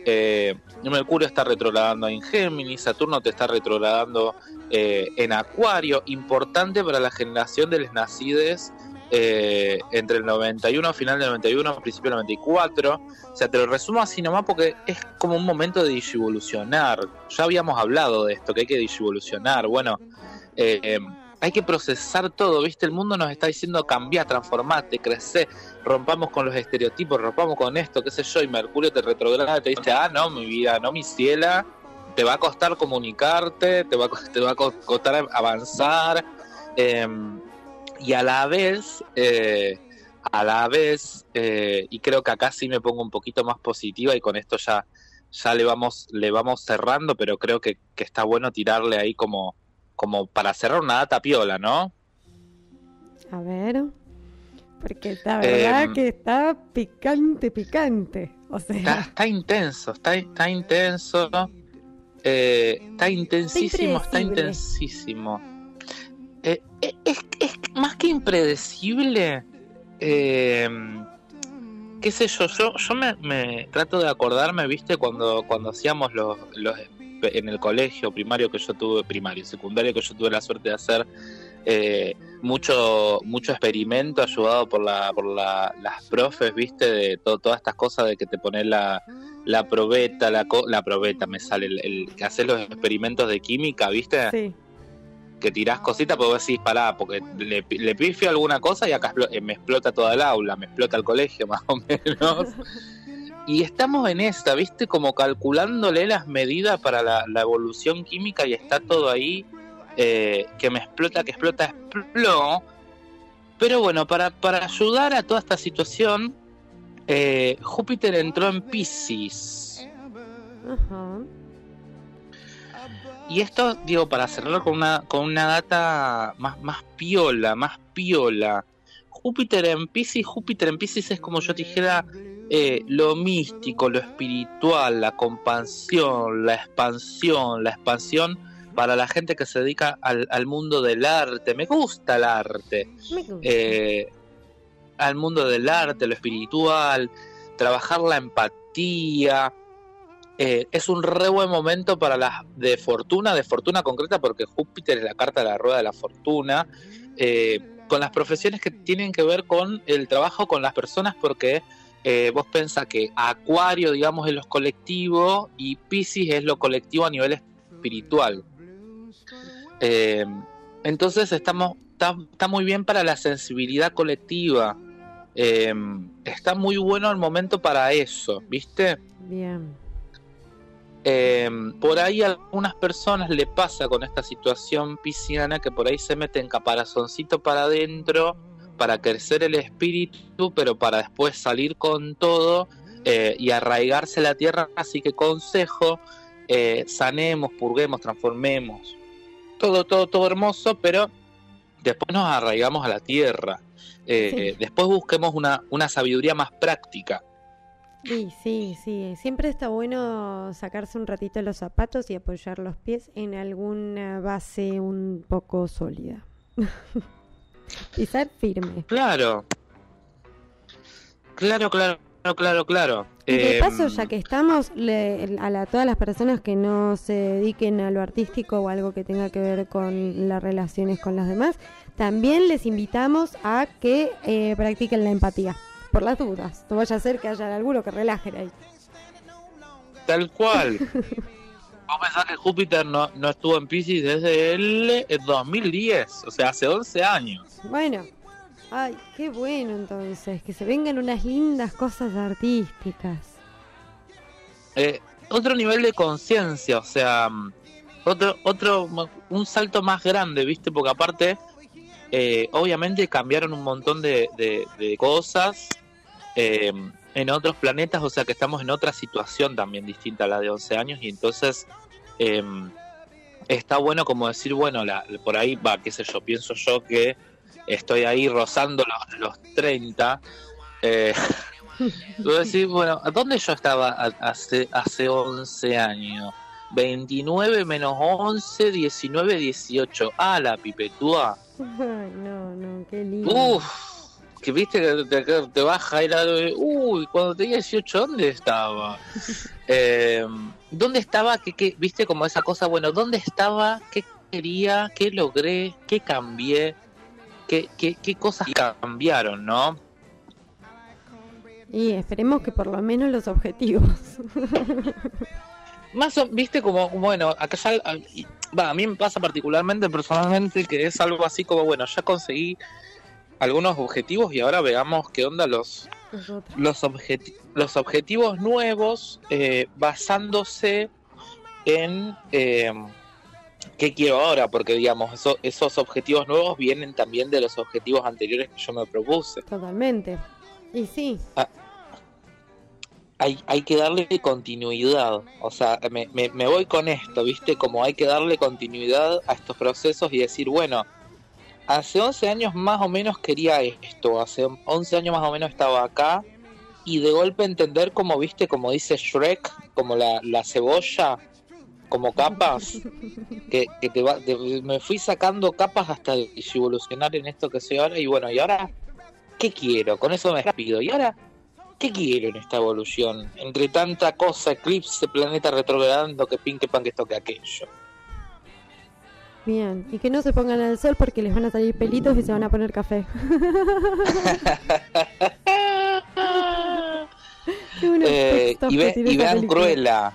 Eh, Mercurio está retrogradando en Géminis, Saturno te está retrogradando eh, en Acuario, importante para la generación de los nacides eh, entre el 91, final del 91, principio del 94. O sea, te lo resumo así nomás porque es como un momento de digivolucionar. Ya habíamos hablado de esto, que hay que digivolucionar. Bueno, eh, hay que procesar todo, ¿viste? El mundo nos está diciendo cambiar, transformarte, crecer, rompamos con los estereotipos, rompamos con esto, qué sé yo, y Mercurio te retrograda, te dice, ah, no, mi vida, no, mi ciela, te va a costar comunicarte, te va a, te va a costar avanzar, em, y a la vez, eh, a la vez, eh, y creo que acá sí me pongo un poquito más positiva y con esto ya, ya le vamos, le vamos cerrando, pero creo que, que está bueno tirarle ahí como como para cerrar una data piola, ¿no? A ver. Porque la verdad em, que está picante, picante. O sea. Está, intenso, está, está intenso. Eh, está intensísimo, está, intensísimo. Eh, eh, es, es, más que impredecible. qué sé yo, yo, yo me, me, trato de acordarme, viste, cuando, cuando hacíamos los, los en el colegio primario que yo tuve, primario, secundario que yo tuve la suerte de hacer eh, mucho mucho experimento ayudado por la por la, las profes, viste, de todas estas cosas de que te pones la, la probeta, la, la probeta me sale, el, que haces los experimentos de química, viste. Que tirás cositas, pero vos decís, pará, porque le, le pifio alguna cosa y acá me explota toda el aula, me explota el colegio más o menos. Y estamos en esta, ¿viste? Como calculándole las medidas para la, evolución química y está todo ahí, eh, que me explota, que explota, explotó. Pero bueno, para, para ayudar a toda esta situación, eh, Júpiter entró en Pisces. Y esto, digo, para cerrar con una, con una data más, más piola, más piola. Júpiter en Pisces, Júpiter en Pisces es como yo dijera eh, lo místico, lo espiritual, la compasión, la expansión, la expansión para la gente que se dedica al, mundo del arte. Me gusta el arte. Eh, al mundo del arte, lo espiritual, trabajar la empatía. Eh, es un re buen momento para las de fortuna, de fortuna concreta, porque Júpiter es la carta de la rueda de la fortuna. con las profesiones que tienen que ver con el trabajo con las personas, porque eh, vos pensás que Acuario, digamos, es lo colectivo y Pisces es lo colectivo a nivel espiritual. Eh, entonces estamos, está, muy bien para la sensibilidad colectiva. Eh, está muy bueno el momento para eso, ¿viste? Bien. Eh, por ahí a algunas personas le pasa con esta situación pisciana que por ahí se meten caparazoncito para adentro para crecer el espíritu, pero para después salir con todo eh, y arraigarse la tierra. Así que consejo, eh, sanemos, purguemos, transformemos. Todo, todo, todo hermoso, pero después nos arraigamos a la tierra. Eh, después busquemos una, una sabiduría más práctica. Sí, sí, sí. Siempre está bueno sacarse un ratito los zapatos y apoyar los pies en alguna base un poco sólida. Pisar firme. Claro. Claro, claro, claro, claro. Y de paso, em, ya que estamos, a todas las personas que no se dediquen a lo artístico o algo que tenga que ver con las relaciones con los demás, también les invitamos a que eh, practiquen la empatía, por las dudas. No vaya a ser que haya alguno que relaje ahí. Tal cual. Vos pensás que Júpiter no, no estuvo en Pisces desde el 2010, o sea, hace 11 años. Bueno, ay, qué bueno entonces, que se vengan unas lindas cosas artísticas. Eh, otro nivel de conciencia, o sea, otro, otro, un salto más grande, ¿viste? Porque aparte, eh, obviamente cambiaron un montón de, de, cosas. Eh, en otros planetas, o sea que estamos en otra situación también distinta a la de 11 años y entonces em, está bueno como decir, bueno, la, por ahí va, qué sé yo, pienso yo que estoy ahí rozando los, los 30. Eh, decir, bueno, ¿dónde yo estaba hace, hace 11 años? 29 menos 11, 19, 18. Ah, la pipetúa. no, no, qué lindo. Uf que viste que te, baja y la uy, cuando tenía 18, ¿dónde estaba? Eh, ¿Dónde estaba? ¿Qué, viste como esa cosa? Bueno, ¿dónde estaba? ¿Qué quería? ¿Qué logré? ¿Qué cambié? ¿Qué, qué, qué cosas cambiaron, no? Y esperemos que por lo menos los objetivos. Más, viste, como, bueno, acá ya, va, a mí me pasa particularmente personalmente que es algo así como, bueno, ya conseguí algunos objetivos y ahora veamos qué onda los, los, los objetivos nuevos eh, basándose en eh, qué quiero ahora, porque digamos, esos objetivos nuevos vienen también de los objetivos anteriores que yo me propuse. Totalmente. Y sí. Ah, hay, hay que darle continuidad, o sea, me, me, me voy con esto, ¿viste? Como hay que darle continuidad a estos procesos y decir, bueno, hace 11 años más o menos quería esto, hace 11 años más o menos estaba acá y de golpe entender como viste, como dice Shrek, como la, la cebolla, como capas, que, que te va, me fui sacando capas hasta evolucionar en esto que soy ahora y bueno, y ahora, ¿qué quiero? Con eso me rápido, y ahora, ¿qué quiero en esta evolución? Entre tanta cosa, eclipse, planeta retrogradando, que pin, que pan, que esto, que aquello. Bien, y que no se pongan al sol porque les van a salir pelitos y se van a poner café. eh, y, vean Cruella.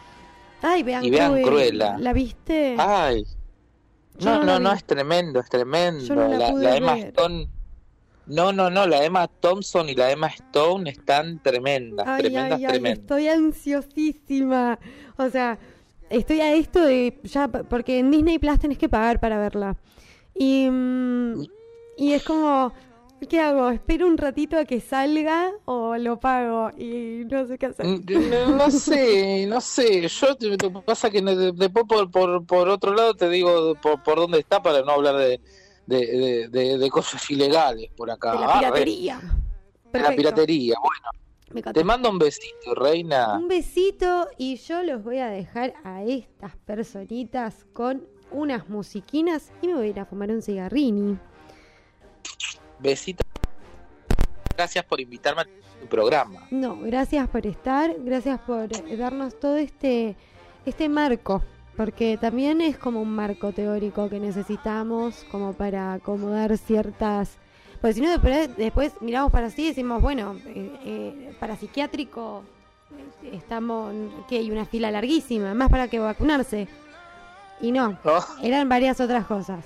Ay, vean, y vean Cruella. ¿La viste? Ay. No, no, no, es tremendo, es tremendo. la, Emma Stone. No, no, no, la Emma Thompson y la Emma Stone están tremendas, tremendas, tremendas. Estoy ansiosísima. O sea, estoy a esto de ya, porque en Disney Plus tenés que pagar para verla. Y, mm, y es como, ¿qué hago? ¿Espero un ratito a que salga o lo pago? Y no sé qué hacer. Mm, no, sé, no sé. Yo te, pasa que después por, por, por, otro lado te digo por, por dónde está para no hablar de, de, cosas ilegales por acá. De la piratería. de la piratería, bueno. Te mando un besito, reina. Un besito y yo los voy a dejar a estas personitas con unas musiquinas y me voy a ir a fumar un cigarrini. Besito. Gracias por invitarme a tu programa. No, gracias por estar, gracias por darnos todo este este marco, porque también es como un marco teórico que necesitamos como para acomodar ciertas porque si no, después, miramos para así y decimos, bueno, eh, eh, para psiquiátrico eh, estamos, que hay una fila larguísima, más para que vacunarse. Y no, oh. eran varias otras cosas.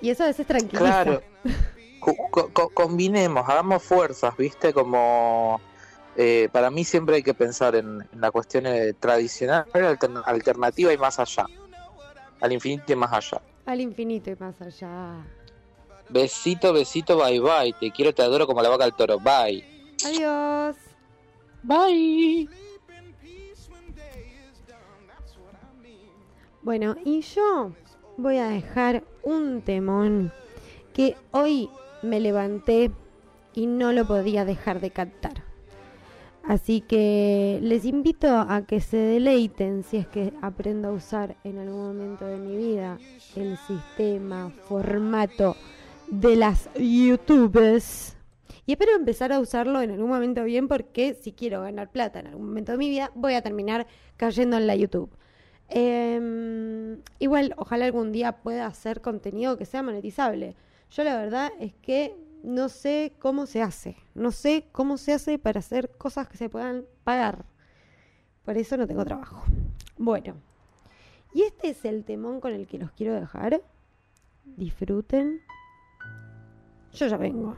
Y eso a veces tranquiliza. Claro. combinemos, hagamos fuerzas, ¿viste? Como eh, para mí siempre hay que pensar en, la cuestión tradicional, alternativa y más allá. Al infinito y más allá. Al infinito y más allá. Besito, besito, bye bye. Te quiero, te adoro como la vaca al toro. Bye. Adiós. Bye. Bueno, y yo voy a dejar un temón que hoy me levanté y no lo podía dejar de cantar. Así que les invito a que se deleiten si es que aprendo a usar en algún momento de mi vida el sistema, formato de las YouTubes. Y espero empezar a usarlo en algún momento bien porque si quiero ganar plata en algún momento de mi vida voy a terminar cayendo en la YouTube. Em, igual, ojalá algún día pueda hacer contenido que sea monetizable. Yo la verdad es que no sé cómo se hace. No sé cómo se hace para hacer cosas que se puedan pagar. Por eso no tengo trabajo. Bueno, y este es el temón con el que los quiero dejar. Disfruten. Yo ya vengo.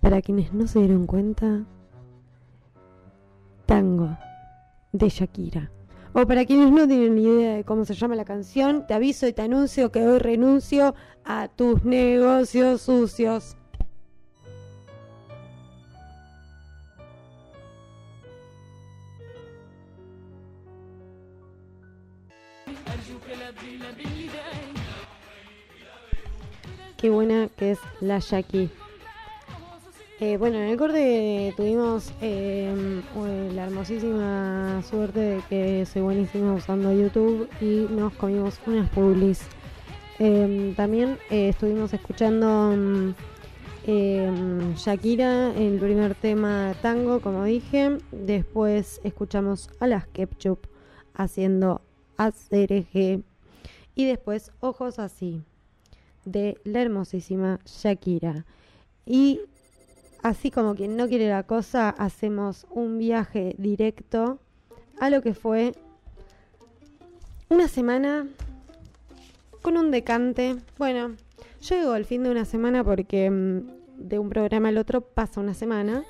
Para quienes no se dieron cuenta, Tango de Shakira. O para quienes no tienen ni idea de cómo se llama la canción, te aviso y te anuncio que hoy renuncio a tus negocios sucios. Qué buena que es la Jackie. Eh, bueno, en el corte tuvimos em, la hermosísima suerte de que soy buenísima usando YouTube y nos comimos unas publis. También eh, estuvimos escuchando em, Shakira, el primer tema tango, como dije. Después escuchamos a las Ketchup haciendo Acereje. Y después Ojos así, de la hermosísima Shakira. Y así como quien no quiere la cosa, hacemos un viaje directo a lo que fue una semana con un decante. Bueno, yo digo el fin de una semana porque mm, de un programa al otro pasa una semana,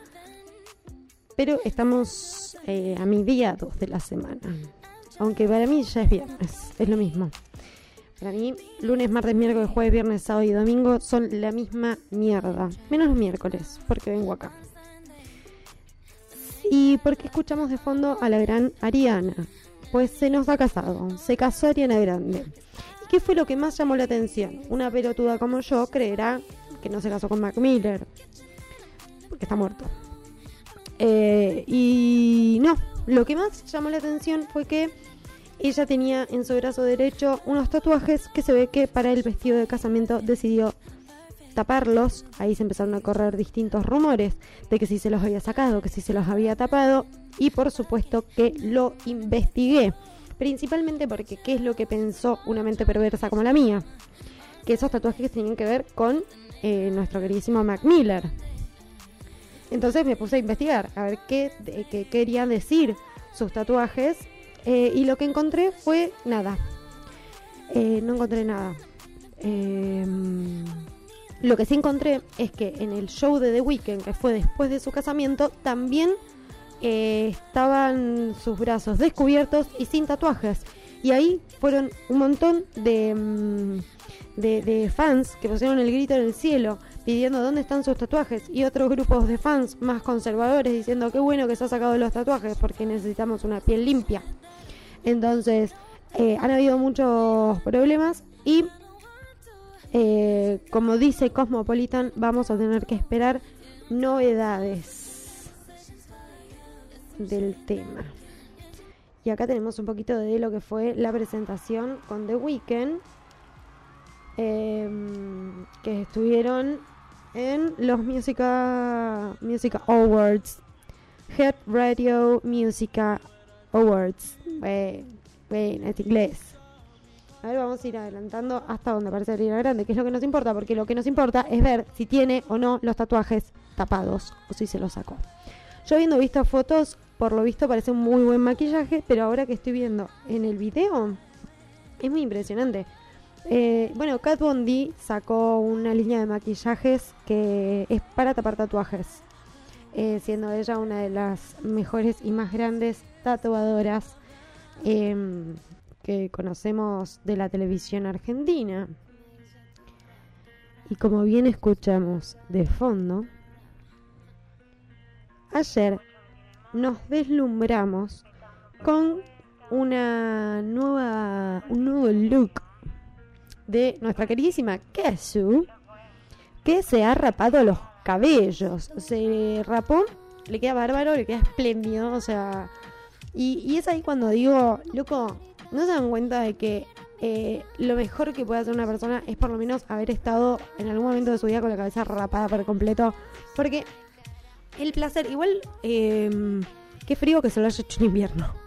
pero estamos eh, a mi día dos de la semana. Aunque para mí ya es viernes, es lo mismo. Para mí, lunes, martes, miércoles, jueves, viernes, sábado y domingo son la misma mierda. Menos los miércoles, porque vengo acá. Y porque escuchamos de fondo a la gran Ariana. Pues se nos ha casado. Se casó Ariana Grande. ¿Y qué fue lo que más llamó la atención? Una pelotuda como yo creerá que no se casó con Mac Miller. Porque está muerto. Eh, y no, lo que más llamó la atención fue que ella tenía en su brazo derecho unos tatuajes que se ve que para el vestido de casamiento decidió taparlos. Ahí se empezaron a correr distintos rumores de que si se los había sacado, que si se los había tapado. Y por supuesto que lo investigué. Principalmente porque qué es lo que pensó una mente perversa como la mía. Que esos tatuajes tenían que ver con eh, nuestro queridísimo Mac Miller. Entonces me puse a investigar, a ver qué, qué querían decir sus tatuajes eh, y lo que encontré fue nada. Eh, no encontré nada. Em, lo que sí encontré es que en el show de The Weeknd, que fue después de su casamiento, también eh, estaban sus brazos descubiertos y sin tatuajes. Y ahí fueron un montón de, mm, de, de, fans que pusieron el grito en el cielo pidiendo dónde están sus tatuajes y otros grupos de fans más conservadores diciendo qué bueno que se ha sacado los tatuajes porque necesitamos una piel limpia. Entonces, eh, han habido muchos problemas y, eh, como dice Cosmopolitan, vamos a tener que esperar novedades del tema. Y acá tenemos un poquito de lo que fue la presentación con The Weeknd, em, que estuvieron en los Musica, Music Awards, Head Radio Musica Awards. Bueno, es inglés. A ver, vamos a ir adelantando hasta donde aparece Ariana Grande, que es lo que nos importa, porque lo que nos importa es ver si tiene o no los tatuajes tapados o si se los sacó. Yo habiendo visto fotos, por lo visto parece un muy buen maquillaje, pero ahora que estoy viendo en el video, es muy impresionante. Eh, bueno, Kat Bondi sacó una línea de maquillajes que es para tapar tatuajes, eh, siendo ella una de las mejores y más grandes tatuadoras em, que conocemos de la televisión argentina. Y como bien escuchamos de fondo, ayer nos deslumbramos con una nueva, un nuevo look de nuestra queridísima Kesu, que se ha rapado los cabellos. Se rapó, le queda bárbaro, le queda espléndido, o sea... Y, y es ahí cuando digo, loco, ¿no se dan cuenta de que eh, lo mejor que puede hacer una persona es por lo menos haber estado en algún momento de su vida con la cabeza rapada por completo? Porque el placer, igual, eh, qué frío que se lo haya hecho en invierno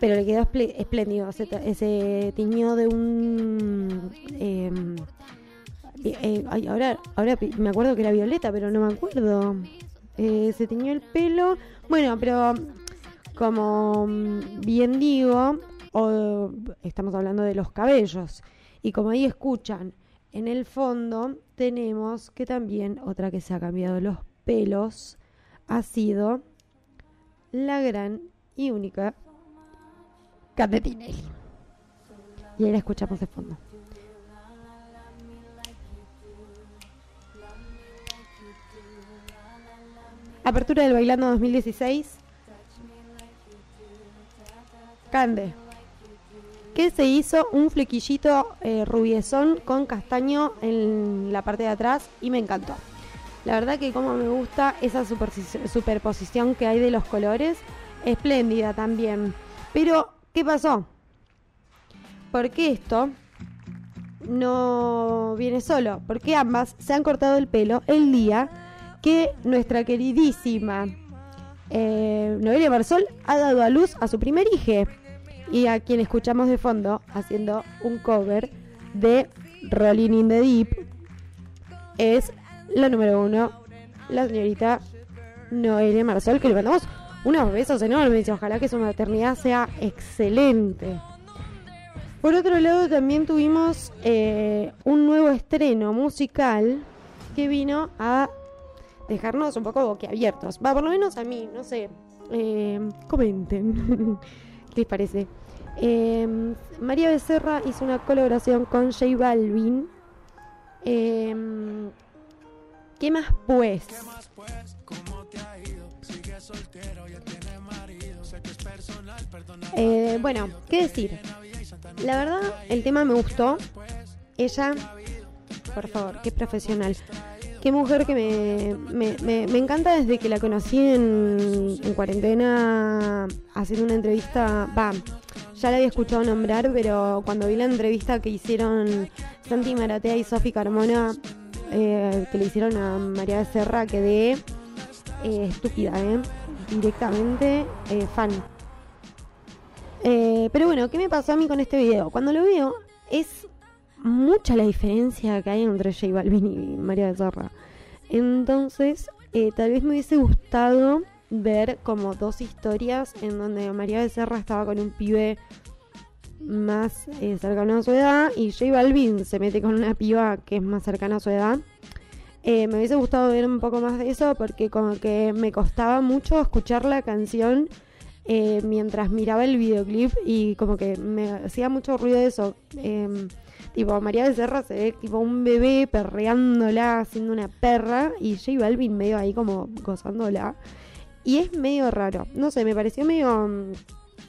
pero le quedó espléndido. Se, se, tiñó de un. Em, eh, ahora, ahora me acuerdo que era violeta, pero no me acuerdo. Eh, se tiñó el pelo. Bueno, pero como bien digo, estamos hablando de los cabellos. Y como ahí escuchan, en el fondo tenemos que también otra que se ha cambiado los pelos ha sido la gran y única de Tinelli. Y ahí la escuchamos de fondo. Apertura del Bailando 2016. Cande. Que se hizo un flequillito eh, con castaño en la parte de atrás y me encantó. La verdad que como me gusta esa superposición que hay de los colores. Espléndida también. Pero ¿Qué pasó? Porque esto no viene solo, porque ambas se han cortado el pelo el día que nuestra queridísima eh, Noelia Marsol ha dado a luz a su primer hija y a quien escuchamos de fondo haciendo un cover de Rolling in the Deep es la número uno, la señorita Noelia Marsol, que le mandamos unos besos enormes y ojalá que su maternidad sea excelente. Por otro lado, también tuvimos eh, un nuevo estreno musical que vino a dejarnos un poco boquiabiertos. Va, por lo menos a mí, no sé. Eh, comenten. ¿Qué les parece? Eh, María Becerra hizo una colaboración con J Balvin. ¿Qué más pues? ¿Qué más pues? Eh, bueno, ¿qué decir? La verdad, el tema me gustó. Ella, por favor, qué profesional. Qué mujer que me, me, encanta desde que la conocí en, cuarentena haciendo una entrevista. Va, ya la había escuchado nombrar, pero cuando vi la entrevista que hicieron Santi Maratea y Sofi Carmona, eh, que le hicieron a María Becerra, quedé eh, estúpida, ¿eh? Directamente fan. Eh, pero bueno, ¿qué me pasó a mí con este video? Cuando lo veo, es mucha la diferencia que hay entre J Balvin y María Becerra. Entonces, eh, tal vez me hubiese gustado ver como dos historias en donde María Becerra estaba con un pibe más eh, cercano a su edad y J Balvin se mete con una piba que es más cercana a su edad. me hubiese gustado ver un poco más de eso porque como que me costaba mucho escuchar la canción eh, mientras miraba el videoclip y como que me hacía mucho ruido eso. Tipo, María Becerra se ve tipo un bebé perreándola, haciendo una perra, y J Balvin medio ahí como gozándola. Y es medio raro. No sé, me pareció medio. Mm,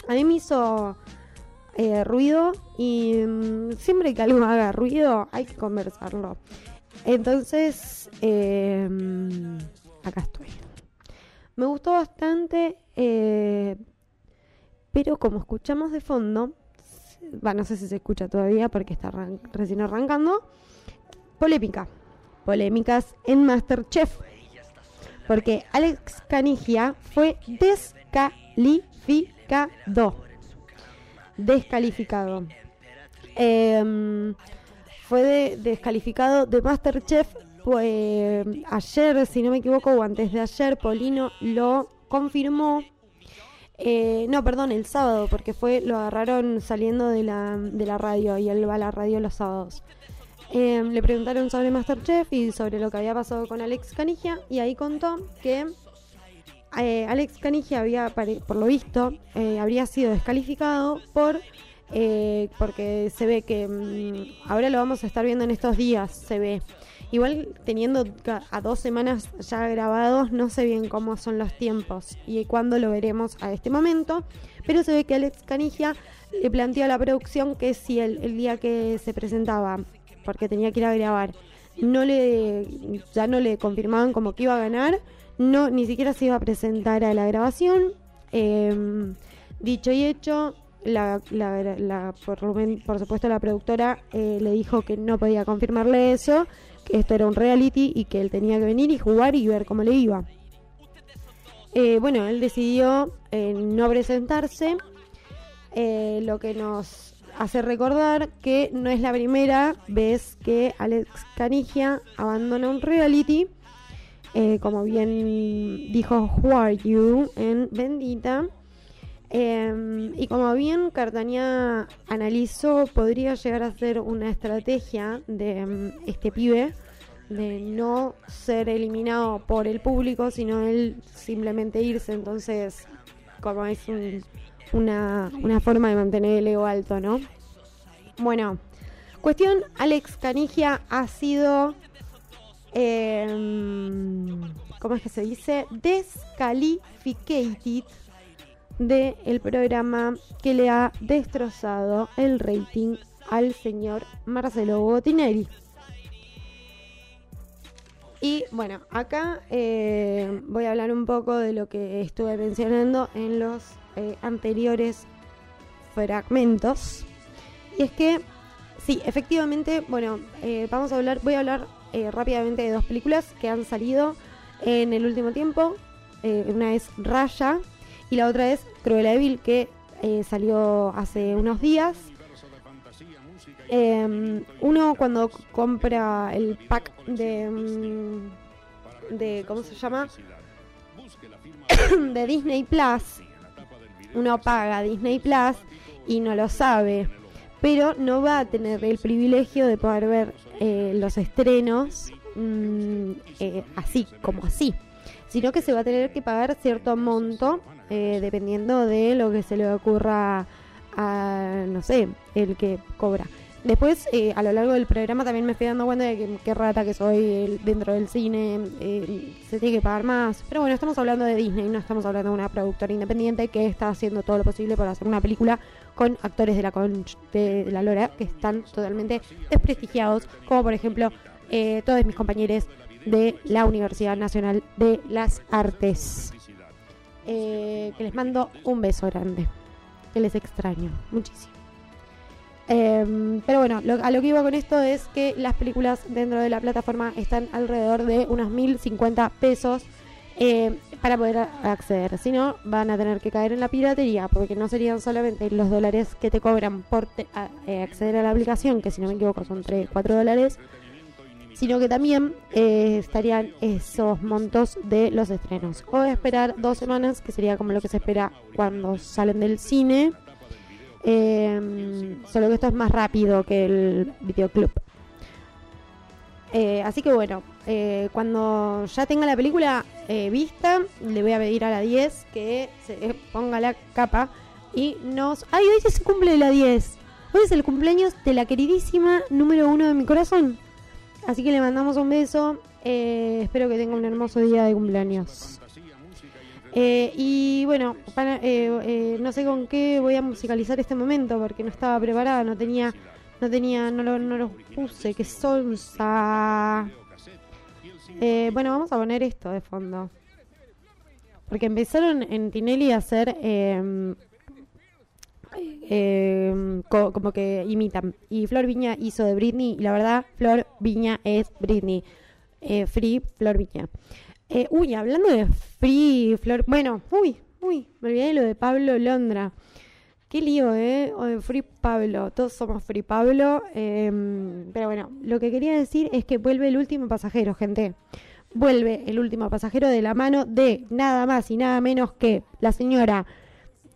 a mí me hizo eh, ruido y mm, siempre que algo haga ruido hay que conversarlo. Entonces, em, acá estoy. Me gustó bastante. Eh, pero como escuchamos de fondo, va, no sé si se escucha todavía porque está recién arrancando, polémica. Polémicas en Masterchef. Porque Alex Canigia fue descalificado. Descalificado. Em, fue descalificado de Masterchef pues, ayer, si no me equivoco, o antes de ayer, Polino lo confirmó Eh, no, perdón, el sábado, porque fue lo agarraron saliendo de la, de la radio y él va a la radio los sábados. Eh, le preguntaron sobre Masterchef y sobre lo que había pasado con Alex Canigia y ahí contó que eh, Alex Canigia había, por lo visto, habría sido descalificado por porque se ve que mm, ahora lo vamos a estar viendo en estos días, se ve Igual teniendo a dos semanas ya grabados, no sé bien cómo son los tiempos y cuándo lo veremos a este momento, pero se ve que Alex Canigia le planteó a la producción que si el, día que se presentaba, porque tenía que ir a grabar, no le ya no le confirmaban como que iba a ganar, no ni siquiera se iba a presentar a la grabación. Em, dicho y hecho, la, por, por, supuesto la productora eh, le dijo que no podía confirmarle eso esto era un reality y que él tenía que venir y jugar y ver cómo le iba. Eh, bueno, él decidió eh, no presentarse, eh, lo que nos hace recordar que no es la primera vez que Alex Canigia abandona un reality, como bien dijo Who Are You en Bendita. Y como bien Cartania analizó, podría llegar a ser una estrategia de mm, este pibe de no ser eliminado por el público, sino él simplemente irse. Entonces, como es una, una forma de mantener el ego alto, ¿no? Bueno, cuestión, Alex Canigia ha sido, em, ¿cómo es que se dice? Descalificated del el programa que le ha destrozado el rating al señor Marcelo Botinelli. Y bueno, acá eh, voy a hablar un poco de lo que estuve mencionando en los eh, anteriores fragmentos. Y es que, sí, efectivamente, bueno, eh, vamos a hablar, voy a hablar rápidamente de dos películas que han salido en el último tiempo. una es Raya y la otra es Cruella de Vil, que salió hace unos días. Em, uno cuando compra el pack de, mm, de ¿cómo se llama? de Disney Plus, uno paga Disney Plus y no lo sabe, pero no va a tener el privilegio de poder ver eh, los estrenos mm, eh, así, como así, sino que se va a tener que pagar cierto monto eh, dependiendo de lo que se le ocurra a, no sé, el que cobra. Después, eh, a lo largo del programa también me fui dando cuenta de que qué rata que soy dentro del cine, se tiene que pagar más. Pero bueno, estamos hablando de Disney, no estamos hablando de una productora independiente que está haciendo todo lo posible para hacer una película con actores de la, de la Lora que están totalmente desprestigiados, como por ejemplo eh, todos mis compañeros de la Universidad Nacional de las Artes. Que les mando un beso grande, que les extraño muchísimo. Em, pero bueno, a lo que iba con esto es que las películas dentro de la plataforma están alrededor de unos 1050 pesos eh, para poder acceder. Si no, van a tener que caer en la piratería, porque no serían solamente los dólares que te cobran por eh, acceder a la aplicación, que si no me equivoco son 3, 4 dólares, sino que también eh, estarían esos montos de los estrenos. O esperar dos semanas, que sería como lo que se espera cuando salen del cine Em, solo que esto es más rápido que el videoclub. Eh, así que bueno, eh, cuando ya tenga la película eh, vista, le voy a pedir a la 10 que se ponga la capa y nos... ¡Ay, hoy se cumple la 10! Hoy es el cumpleaños de la queridísima número uno de mi corazón. Así que le mandamos un beso. espero que tenga un hermoso día de cumpleaños. Eh, y bueno, eh, eh, no sé con qué voy a musicalizar este momento porque no estaba preparada, no tenía, no tenía, no lo, no lo puse, que sonsa. bueno, vamos a poner esto de fondo. Porque empezaron en Tinelli a hacer em, como que imitan. Y Flor Viña hizo de Britney. Y la verdad, Flor Viña es Britney. free Flor Viña. Eh, uy, hablando de Free Flor. Bueno, uy, uy, me olvidé de lo de Pablo Londra. Qué lío, ¿eh? Free Pablo. Todos somos Free Pablo. Em, pero bueno, lo que quería decir es que vuelve el último pasajero, gente. Vuelve el último pasajero de la mano de nada más y nada menos que la señora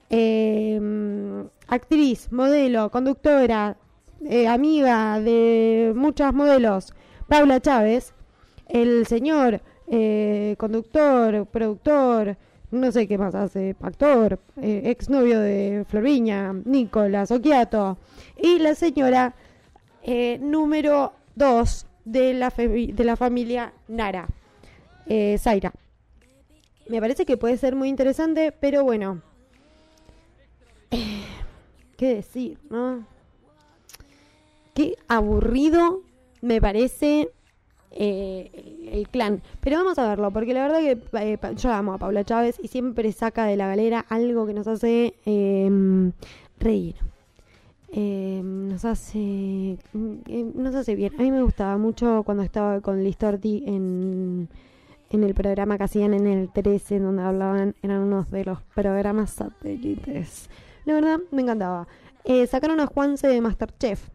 em, actriz, modelo, conductora, eh, amiga de muchas modelos, Paula Chávez, el señor eh, conductor, productor, no sé qué más hace, actor, eh, exnovio de Florviña, Nicolás Oquiato, y la señora eh, número 2 de la, de la familia Nara, eh, Zaira. Me parece que puede ser muy interesante, pero bueno, ¿qué decir, no? Qué aburrido me parece eh, el clan. Pero vamos a verlo, porque la verdad que eh, yo amo a Paula Chávez y siempre saca de la galera algo que nos hace em, reír. Em, nos hace em, nos hace bien. A mí me gustaba mucho cuando estaba con Listorti en, en el programa que hacían en el 13, donde hablaban, eran unos de los programas satélites. La verdad, me encantaba. Eh, sacaron a Juanse de Masterchef,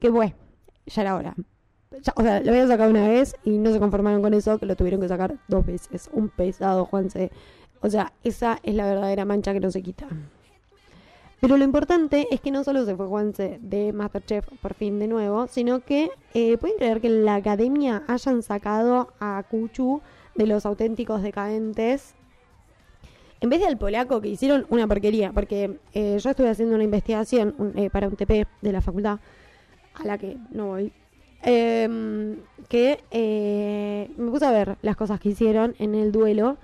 que bueno, ya era hora o sea, lo habían sacado una vez y no se conformaron con eso, que lo tuvieron que sacar dos veces. Un pesado, Juanse. O sea, esa es la verdadera mancha que no se quita. Pero lo importante es que no solo se fue Juanse de Masterchef por fin de nuevo, sino que eh, pueden creer que en la academia hayan sacado a Kuchu de los auténticos decadentes. En vez del polaco que hicieron una porquería, porque eh, yo estuve haciendo una investigación eh, para un TP de la facultad, a la que no voy, eh, que eh, me puse a ver las cosas que hicieron en el duelo,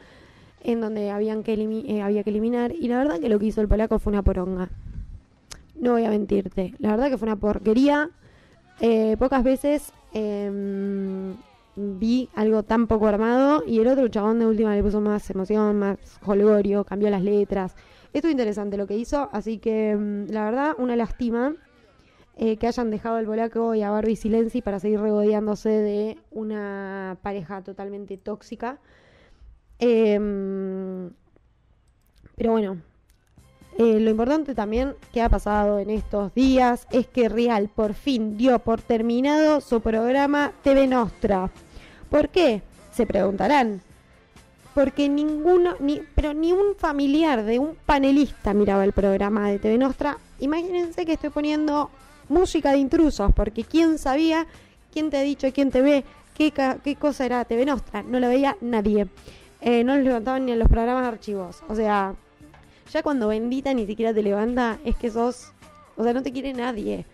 en donde habían que había que eliminar, y la verdad que lo que hizo el polaco fue una poronga. No voy a mentirte, la verdad que fue una porquería. Pocas veces em, vi algo tan poco armado, y el otro chabón de última le puso más emoción, más holgorio, cambió las letras. Esto es interesante lo que hizo, así que em, la verdad, una lástima eh, que hayan dejado al Bolaco y a Barbie Silenzi para seguir regodeándose de una pareja totalmente tóxica. Em, pero bueno, eh, lo importante también que ha pasado en estos días es que Real por fin dio por terminado su programa TV Nostra. ¿Por qué? Se preguntarán. Porque ninguno, ni, pero ni un familiar de un panelista miraba el programa de TV Nostra. Imagínense que estoy poniendo música de intrusos, porque quién sabía, quién te ha dicho, quién te ve, qué, qué cosa era TV Nostra, no lo veía nadie. Eh, no los levantaban ni en los programas de archivos. O sea, ya cuando bendita ni siquiera te levanta, es que sos, o sea, no te quiere nadie.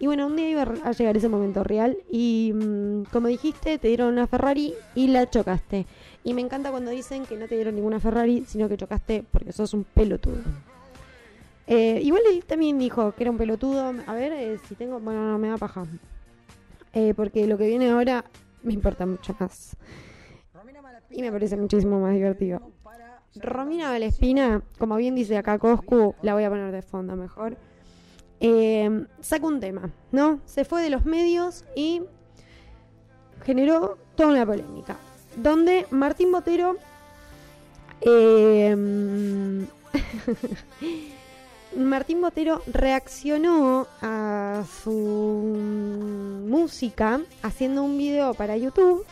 Y bueno, un día iba a llegar ese momento real y mm, como dijiste, te dieron una Ferrari y la chocaste. Y me encanta cuando dicen que no te dieron ninguna Ferrari, sino que chocaste porque sos un pelotudo. Eh, igual él también dijo que era un pelotudo. A ver eh, si tengo. Bueno, no me da paja. Eh, porque lo que viene ahora me importa mucho más. Y me parece muchísimo más divertido. Romina Valespina, como bien dice acá Coscu, la voy a poner de fondo mejor. Eh, sacó un tema, ¿no? Se fue de los medios y generó toda una polémica. Donde Martín Botero. Eh, Martín Botero reaccionó a su música haciendo un video para YouTube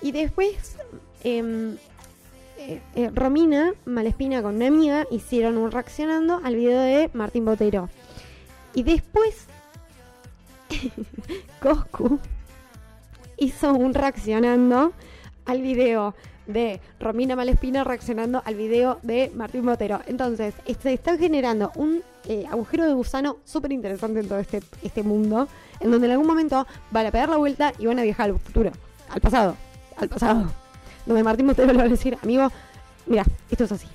y después em, eh, eh, Romina Malespina con una amiga hicieron un reaccionando al video de Martín Botero y después Coscu hizo un reaccionando al video de Romina Malespina reaccionando al video de Martín Botero. Entonces, se está generando un eh, agujero de gusano súper interesante en todo este, este mundo, en donde en algún momento van a pegar la vuelta y van a viajar al futuro, al pasado, al pasado. Donde Martín Botero le va a decir, amigo, mira, esto es así.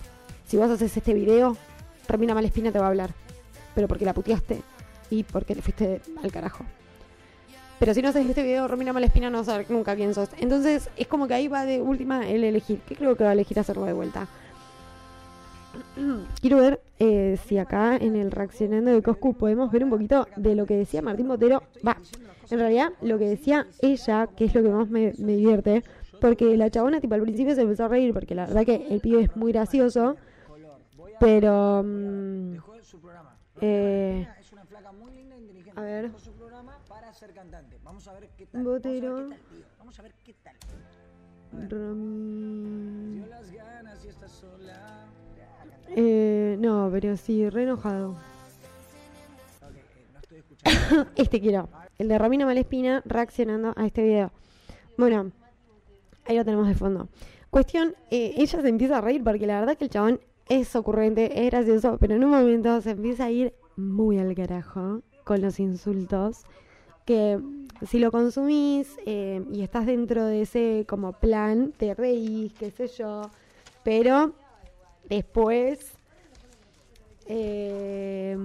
Si vos haces este video, Romina Malespina te va a hablar. Pero porque la puteaste y porque le fuiste al carajo. Pero si no haces este video, Romina Malespina no va nunca quién sos. Entonces es como que ahí va de última el elegir. ¿Qué creo que va a elegir hacerlo de vuelta? Quiero ver eh, si acá en el reaccionando de Coscu podemos ver un poquito de lo que decía Martín Botero. Va, en realidad lo que decía ella, que es lo que más me, divierte, porque la chabona tipo al principio se empezó a reír porque la verdad que el pibe es muy gracioso, pero... Mm, eh, a ver. Botero. Vamos a ver qué tal. Eh, no, pero sí, re enojado. este quiero. El de Romina Malespina reaccionando a este video. Bueno, ahí lo tenemos de fondo. Cuestión, eh, ella se empieza a reír porque la verdad que el chabón es ocurrente, es gracioso, pero en un momento se empieza a ir muy al carajo con los insultos. Que si lo consumís eh, y estás dentro de ese como plan, te reís, qué sé yo, pero después eh,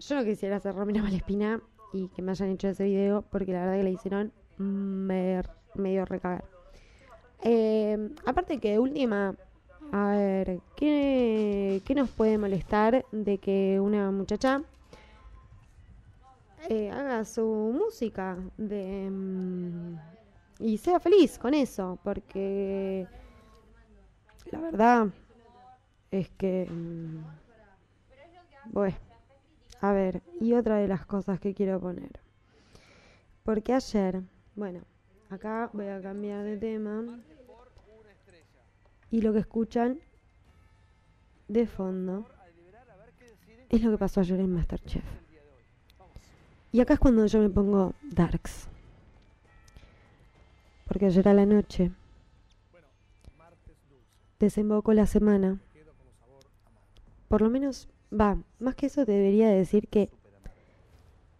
yo no quisiera ser Romina Malespina y que me hayan hecho ese video porque la verdad que le hicieron medio recagar. Eh, aparte que de última, a ver, ¿qué, ¿qué, nos puede molestar de que una muchacha eh, haga su música de, mm, y sea feliz con eso? Porque la verdad es que... Mm, bueno, a ver, y otra de las cosas que quiero poner. Porque ayer, bueno, acá voy a cambiar de tema. Y lo que escuchan de fondo es lo que pasó ayer en Masterchef. Y acá es cuando yo me pongo darks. Porque ayer a la noche desembocó la semana. Por lo menos, va, más que eso debería decir que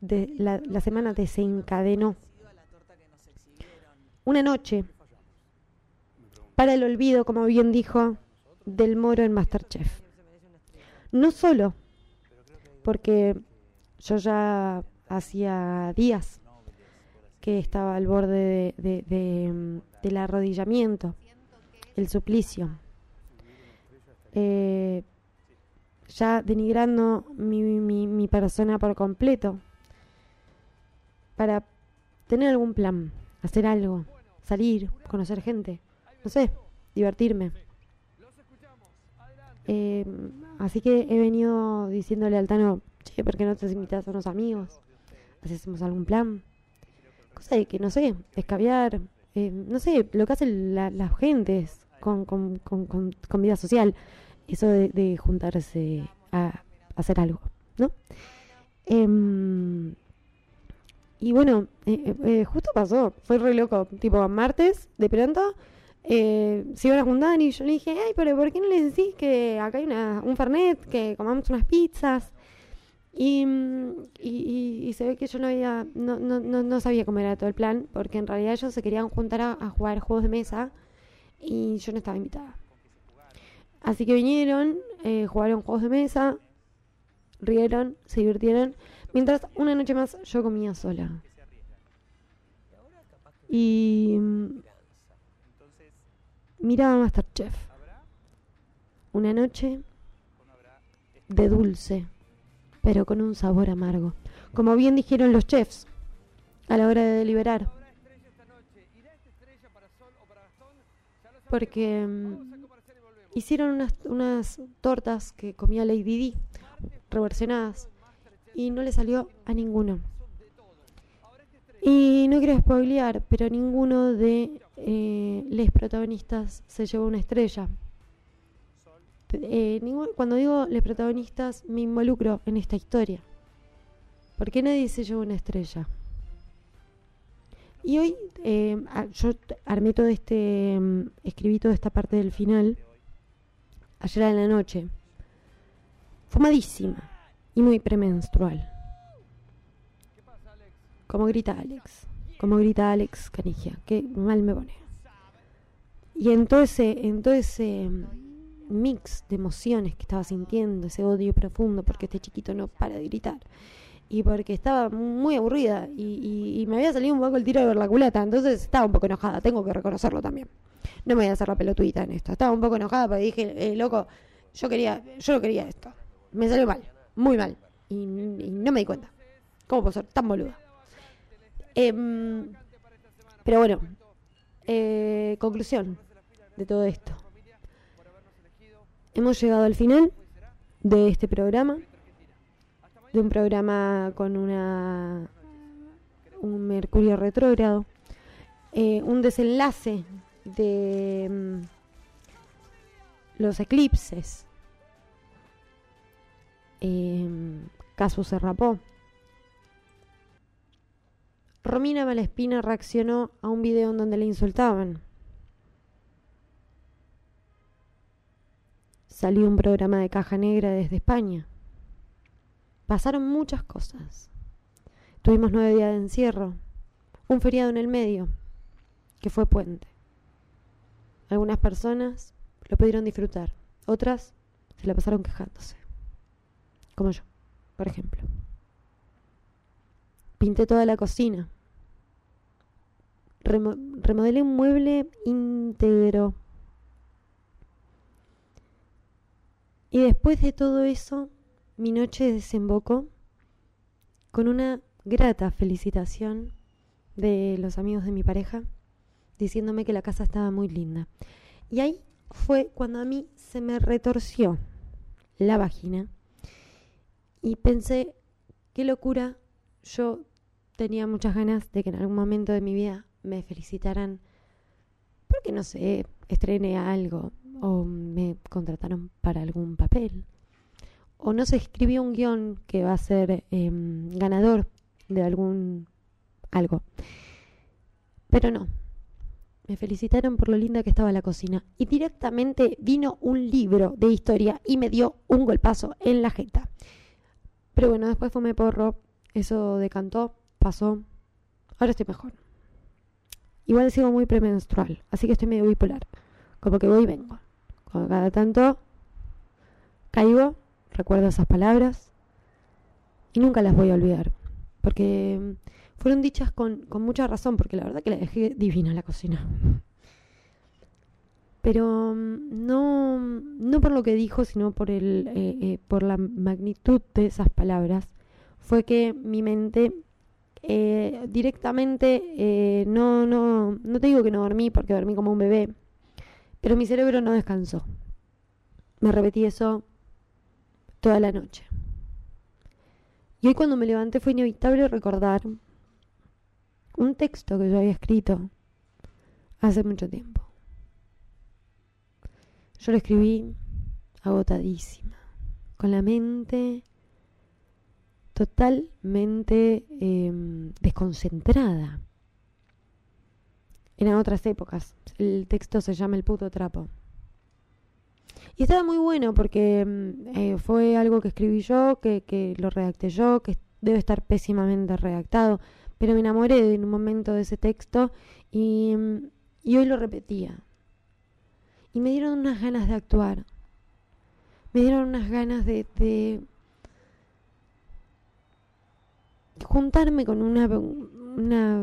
de la, la semana desencadenó una noche para el olvido, como bien dijo, del moro en Masterchef. No solo porque yo ya hacía días que estaba al borde de, del arrodillamiento, el suplicio, eh, ya denigrando mi, mi, mi persona por completo, para tener algún plan, hacer algo, salir, conocer gente no sé, divertirme. Eh, así que he venido diciéndole al Tano, che, ¿por qué no te invitas a unos amigos? Así hacemos algún plan. Cosa de que, no sé, escabiar, eh, no sé, lo que hacen las gentes con, con, con, con, vida social. Eso de, juntarse a, hacer algo, ¿no? Em, y bueno, eh, justo pasó, fue re loco. Tipo, martes, de pronto eh, se iban a juntar y yo le dije, ay, pero ¿por qué no les decís que acá hay una, un Fernet, que comamos unas pizzas? Y, y, se ve que yo no había, no, no, no, sabía cómo era todo el plan, porque en realidad ellos se querían juntar a, jugar juegos de mesa y yo no estaba invitada. Así que vinieron, eh, jugaron juegos de mesa, rieron, se divirtieron, mientras una noche más yo comía sola. Y miraba Masterchef. Una noche de dulce, pero con un sabor amargo. Como bien dijeron los chefs a la hora de deliberar. Porque mm, hicieron unas, unas tortas que comía Lady D, reversionadas, y no le salió a ninguno. Y no quiero spoilear, pero ninguno de eh, los protagonistas se llevó una estrella. Eh, cuando digo los protagonistas, me involucro en esta historia. ¿Por qué nadie se llevó una estrella? Y hoy eh, yo armé todo este, mm, escribí toda esta parte del final, ayer en la noche, fumadísima y muy premenstrual. Como grita Alex. Como grita Alex Canigia. Que mal me pone. Y en todo ese, en todo ese mm, mix de emociones que estaba sintiendo, ese odio profundo porque este chiquito no para de gritar. Y porque estaba muy aburrida y, me había salido un poco el tiro de ver la culata. Entonces estaba un poco enojada, tengo que reconocerlo también. No me voy a hacer la pelotudita en esto. Estaba un poco enojada porque dije, eh, loco, yo quería, yo no quería esto. Me salió mal, muy mal. Y, y no me di cuenta. ¿Cómo puedo ser tan boluda? Em, pero bueno, eh, conclusión de todo esto. Hemos llegado al final de este programa, de un programa con una un Mercurio retrógrado, eh, un desenlace de em, los eclipses eh, Casu se rapó. Romina Malespina reaccionó a un video en donde le insultaban. Salió un programa de caja negra desde España. Pasaron muchas cosas. Tuvimos nueve días de encierro, un feriado en el medio, que fue puente. Algunas personas lo pudieron disfrutar, otras se la pasaron quejándose, como yo, por ejemplo. Pinté toda la cocina, remodelé un mueble íntegro. Y después de todo eso, mi noche desembocó con una grata felicitación de los amigos de mi pareja, diciéndome que la casa estaba muy linda. Y ahí fue cuando a mí se me retorció la vagina y pensé, qué locura, yo tenía muchas ganas de que en algún momento de mi vida me felicitaran porque no sé, estrené algo o me contrataron para algún papel o no se escribió un guion que va a ser em, ganador de algún algo. Pero no. Me felicitaron por lo linda que estaba la cocina. Y directamente vino un libro de historia y me dio un golpazo en la jeta. Pero bueno, después fumé porro. Eso decantó, pasó. Ahora estoy mejor. Igual sigo muy premenstrual, así que estoy medio bipolar. Como que voy y vengo. cada tanto caigo, recuerdo esas palabras y nunca las voy a olvidar. Porque fueron dichas con, mucha razón, porque la verdad que la dejé divina la cocina. Pero mm, no, no por lo que dijo, sino por, el, eh, eh, por la magnitud de esas palabras, fue que mi mente eh, directamente, no, no, no te digo que no dormí porque dormí como un bebé, pero mi cerebro no descansó. Me repetí eso toda la noche. Y hoy cuando me levanté fue inevitable recordar un texto que yo había escrito hace mucho tiempo. Yo lo escribí agotadísima, con la mente totalmente em, desconcentrada. Eran otras épocas. El texto se llama El puto trapo. Y estaba muy bueno porque em, eh, fue algo que escribí yo, que, lo redacté yo, que debe estar pésimamente redactado, pero me enamoré en un momento de ese texto y, em, y hoy lo repetía. Y me dieron unas ganas de actuar. Me dieron unas ganas de, juntarme con una, una,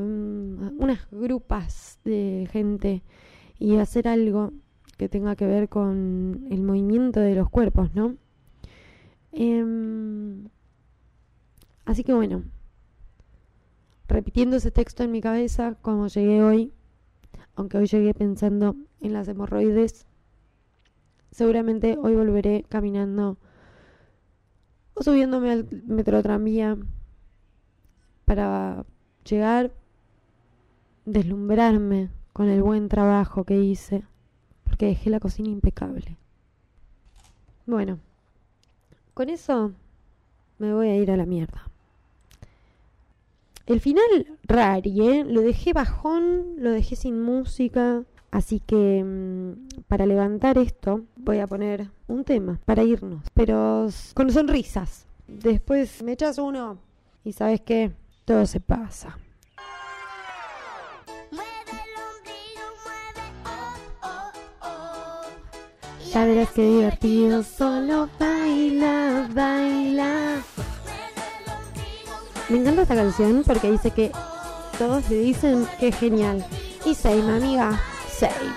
unas grupas de gente y hacer algo que tenga que ver con el movimiento de los cuerpos, ¿no? Em, así que bueno, repitiendo ese texto en mi cabeza, como llegué hoy, aunque hoy llegué pensando en las hemorroides, seguramente hoy volveré caminando o subiéndome al metro tranvía para llegar, deslumbrarme con el buen trabajo que hice, porque dejé la cocina impecable. Bueno, con eso me voy a ir a la mierda. El final, rari, ¿eh? Lo dejé bajón, lo dejé sin música. Así que mm, para levantar esto voy a poner un tema para irnos, pero con sonrisas. Después me echas uno y sabes qué, todo se pasa. Ya verás que divertido, solo baila, baila. Me encanta esta canción porque dice que todos le dicen que es genial. Y same, amiga, same.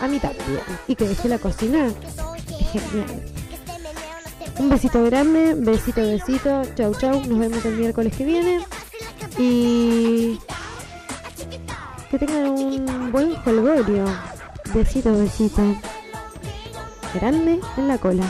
A mí también. Y que dejé la cocina, genial. Un besito grande, besito, besito. Chau, chau. Nos vemos el miércoles que viene. Y que tengan un buen jolgorio. Besito, besito. Grande en la cola.